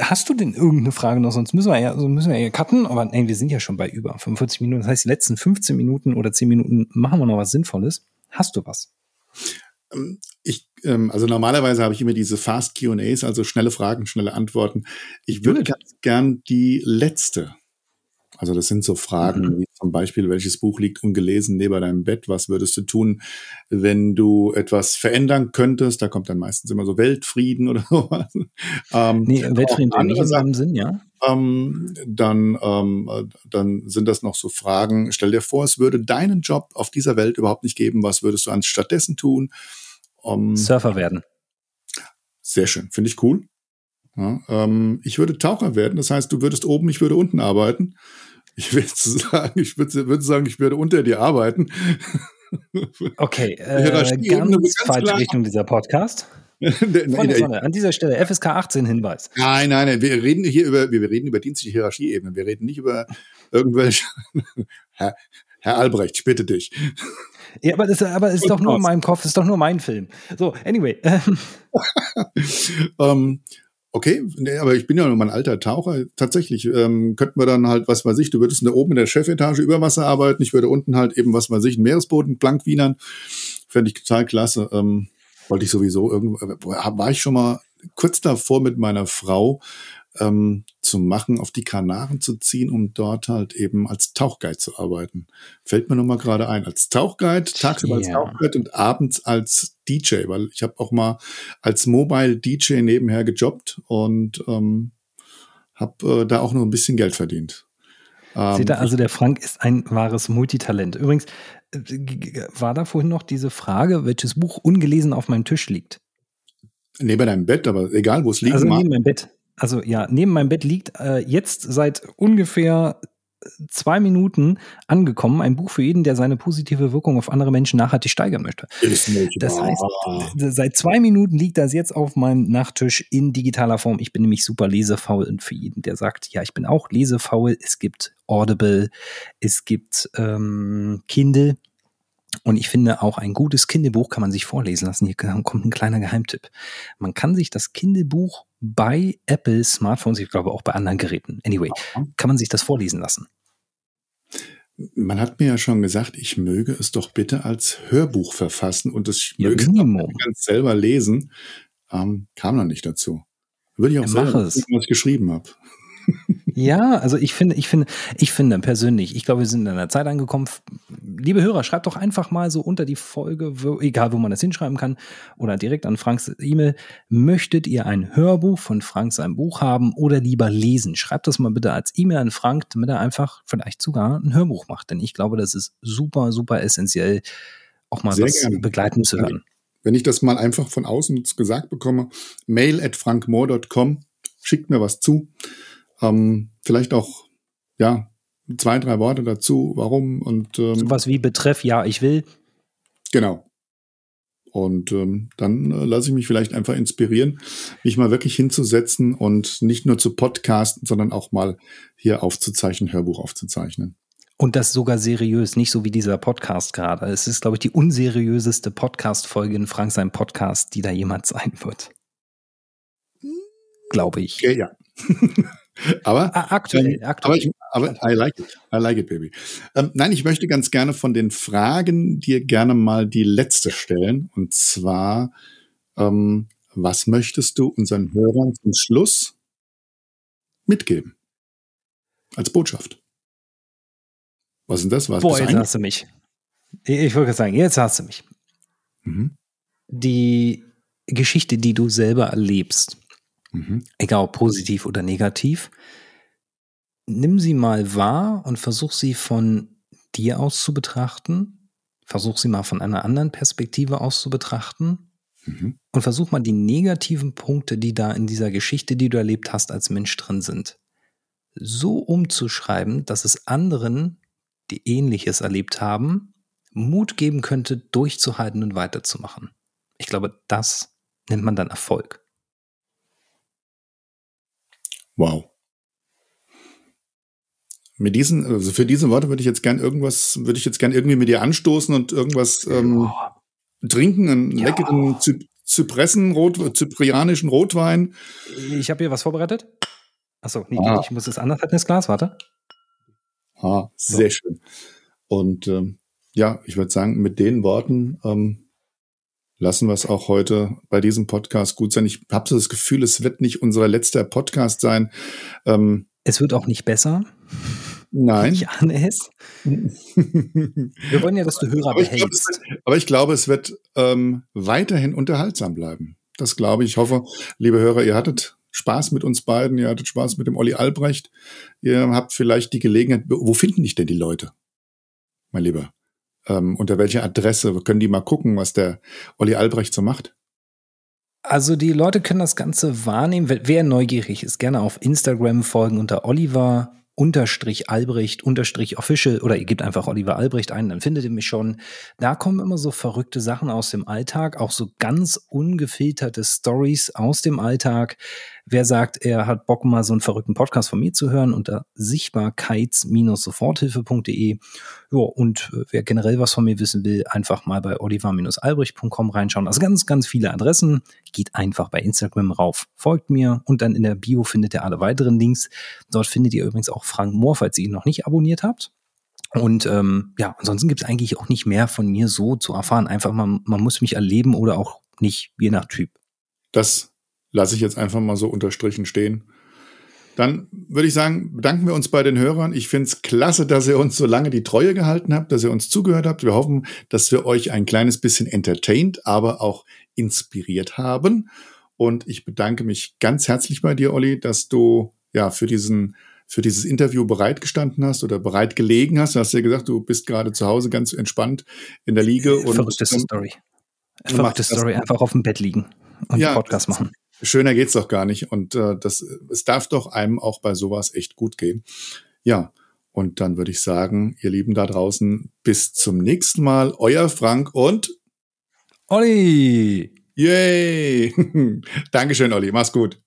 Hast du denn irgendeine Frage noch? Sonst müssen wir ja, so müssen wir ja cutten. Aber nein, wir sind ja schon bei über 45 Minuten. Das heißt, die letzten 15 Minuten oder 10 Minuten machen wir noch was Sinnvolles. Hast du was? Ähm, ich, ähm, also normalerweise habe ich immer diese Fast QAs, also schnelle Fragen, schnelle Antworten. Ich würde ganz gern die letzte also das sind so Fragen mhm. wie zum Beispiel, welches Buch liegt ungelesen neben deinem Bett? Was würdest du tun, wenn du etwas verändern könntest? Da kommt dann meistens immer so Weltfrieden oder sowas. Ähm, nee, Weltfrieden in seinem Sinn, ja. Ähm, dann, ähm, dann sind das noch so Fragen. Stell dir vor, es würde deinen Job auf dieser Welt überhaupt nicht geben. Was würdest du anstattdessen tun? Um, ähm, Surfer werden. Sehr schön, finde ich cool. Ja, ähm, ich würde Taucher werden, das heißt, du würdest oben, ich würde unten arbeiten. Ich würde sagen, ich würde, würde sagen, ich würde unter dir arbeiten. Okay, äh, ganz falsche Richtung dieser Podcast. Freunde, Sonne, an dieser Stelle FSK 18 Hinweis. Nein, nein, nein, wir reden hier über, wir reden über dienstliche Hierarchieebenen. Wir reden nicht über irgendwelche. Herr, Herr Albrecht, ich bitte dich. Ja, aber das, aber ist doch nur in meinem Kopf, ist doch nur mein Film. So, anyway. ähm, Okay, nee, aber ich bin ja nur mein alter Taucher. Tatsächlich ähm, könnten wir dann halt, was weiß ich, du würdest da oben in der Chefetage über Wasser arbeiten, ich würde unten halt eben, was weiß ich, einen Meeresboden blank wienern. Fände ich total klasse. Ähm, wollte ich sowieso irgendwo, äh, war ich schon mal kurz davor mit meiner Frau ähm, zu machen, auf die Kanaren zu ziehen, um dort halt eben als Tauchguide zu arbeiten. Fällt mir nochmal gerade ein. Als Tauchguide, tagsüber als Tauchguide und abends als DJ, weil ich habe auch mal als Mobile DJ nebenher gejobbt und ähm, habe äh, da auch noch ein bisschen Geld verdient. Ähm, Seht ihr, also der Frank ist ein wahres Multitalent. Übrigens, äh, war da vorhin noch diese Frage, welches Buch ungelesen auf meinem Tisch liegt? Neben deinem Bett, aber egal, wo es liegt. Also neben meinem Bett also ja, neben meinem Bett liegt äh, jetzt seit ungefähr zwei Minuten angekommen, ein Buch für jeden, der seine positive Wirkung auf andere Menschen nachhaltig steigern möchte. Das heißt, seit zwei Minuten liegt das jetzt auf meinem Nachttisch in digitaler Form. Ich bin nämlich super lesefaul und für jeden, der sagt, ja, ich bin auch lesefaul, es gibt Audible, es gibt ähm, Kindle. Und ich finde, auch ein gutes Kinderbuch kann man sich vorlesen lassen. Hier kommt ein kleiner Geheimtipp. Man kann sich das Kinderbuch bei Apple Smartphones, ich glaube auch bei anderen Geräten, anyway, kann man sich das vorlesen lassen. Man hat mir ja schon gesagt, ich möge es doch bitte als Hörbuch verfassen und es ja, möge ganz selber lesen. Ähm, kam noch nicht dazu. Würde ich auch ja, sagen, was ich geschrieben habe. Ja, also ich finde, ich finde, ich finde persönlich, ich glaube, wir sind in einer Zeit angekommen. Liebe Hörer, schreibt doch einfach mal so unter die Folge, wo, egal wo man das hinschreiben kann, oder direkt an Franks E-Mail. Möchtet ihr ein Hörbuch von Frank seinem Buch haben oder lieber lesen? Schreibt das mal bitte als E-Mail an Frank, damit er einfach vielleicht sogar ein Hörbuch macht. Denn ich glaube, das ist super, super essentiell, auch mal Sehr was gerne. begleitend zu hören. Wenn ich das mal einfach von außen gesagt bekomme, mail at frankmoor.com, schickt mir was zu. Ähm, vielleicht auch, ja, zwei, drei Worte dazu, warum und ähm, sowas wie Betreff, ja, ich will. Genau. Und ähm, dann äh, lasse ich mich vielleicht einfach inspirieren, mich mal wirklich hinzusetzen und nicht nur zu podcasten, sondern auch mal hier aufzuzeichnen, Hörbuch aufzuzeichnen. Und das sogar seriös, nicht so wie dieser Podcast gerade. Es ist, glaube ich, die unseriöseste Podcast-Folge in Frank sein Podcast, die da jemals sein wird. Glaube ich. Ja, ja. aber ah, aktuell, ähm, aktuell. Aber, ich, aber I like it, I like it, baby. Ähm, nein, ich möchte ganz gerne von den Fragen dir gerne mal die letzte stellen. Und zwar, ähm, was möchtest du unseren Hörern zum Schluss mitgeben? Als Botschaft. Was ist das? Was Boah, jetzt hast du mich. Ich wollte sagen, jetzt hast du mich. Mhm. Die Geschichte, die du selber erlebst, Mhm. Egal ob positiv oder negativ. Nimm sie mal wahr und versuch sie von dir aus zu betrachten. Versuch sie mal von einer anderen Perspektive aus zu betrachten. Mhm. Und versuch mal die negativen Punkte, die da in dieser Geschichte, die du erlebt hast, als Mensch drin sind, so umzuschreiben, dass es anderen, die ähnliches erlebt haben, Mut geben könnte, durchzuhalten und weiterzumachen. Ich glaube, das nennt man dann Erfolg. Wow. Mit diesen, also für diese Worte würde ich jetzt gern irgendwas, würde ich jetzt gern irgendwie mit dir anstoßen und irgendwas ähm, trinken, einen ja. leckeren Zy Zypressen, Rot, zyprianischen Rotwein. Ich habe hier was vorbereitet. Achso, nee, ah. ich muss das anders halten, das Glas, warte. Ah, sehr so. schön. Und ähm, ja, ich würde sagen, mit den Worten ähm, lassen wir es auch heute bei diesem Podcast gut sein. Ich habe so das Gefühl, es wird nicht unser letzter Podcast sein. Ähm, es wird auch nicht besser. Nein. Ich ahne es. Wir wollen ja, dass du Hörer aber behältst. Ich glaub, aber ich glaube, es wird ähm, weiterhin unterhaltsam bleiben. Das glaube ich. Ich hoffe, liebe Hörer, ihr hattet Spaß mit uns beiden. Ihr hattet Spaß mit dem Olli Albrecht. Ihr habt vielleicht die Gelegenheit. Wo finden dich denn die Leute, mein Lieber? Ähm, unter welcher Adresse können die mal gucken, was der Olli Albrecht so macht? Also die Leute können das Ganze wahrnehmen. Wer neugierig ist, gerne auf Instagram folgen unter Oliver unterstrich Albrecht unterstrich official oder ihr gebt einfach Oliver Albrecht ein, dann findet ihr mich schon. Da kommen immer so verrückte Sachen aus dem Alltag, auch so ganz ungefilterte Stories aus dem Alltag. Wer sagt, er hat Bock mal so einen verrückten Podcast von mir zu hören, unter sichtbarkeits-soforthilfe.de. Ja, und äh, wer generell was von mir wissen will, einfach mal bei oliver-albrecht.com reinschauen. Also ganz, ganz viele Adressen. Geht einfach bei Instagram rauf, folgt mir und dann in der Bio findet ihr alle weiteren Links. Dort findet ihr übrigens auch Frank Mohr, falls ihr ihn noch nicht abonniert habt. Und ähm, ja, ansonsten gibt es eigentlich auch nicht mehr von mir so zu erfahren. Einfach mal, man muss mich erleben oder auch nicht, je nach Typ. Das lasse ich jetzt einfach mal so unterstrichen stehen. Dann würde ich sagen, bedanken wir uns bei den Hörern. Ich finde es klasse, dass ihr uns so lange die Treue gehalten habt, dass ihr uns zugehört habt. Wir hoffen, dass wir euch ein kleines bisschen entertained, aber auch inspiriert haben. Und ich bedanke mich ganz herzlich bei dir, Olli, dass du ja für diesen für dieses Interview bereitgestanden hast oder bereit gelegen hast. Du hast ja gesagt, du bist gerade zu Hause ganz entspannt in der Liege. Verrückte Story. Verrückte Story, einfach auf dem Bett liegen und ja, Podcast machen. Schöner geht's doch gar nicht. Und äh, das, es darf doch einem auch bei sowas echt gut gehen. Ja, und dann würde ich sagen, ihr Lieben da draußen, bis zum nächsten Mal. Euer Frank und Olli. Yay! Dankeschön, Olli. Mach's gut.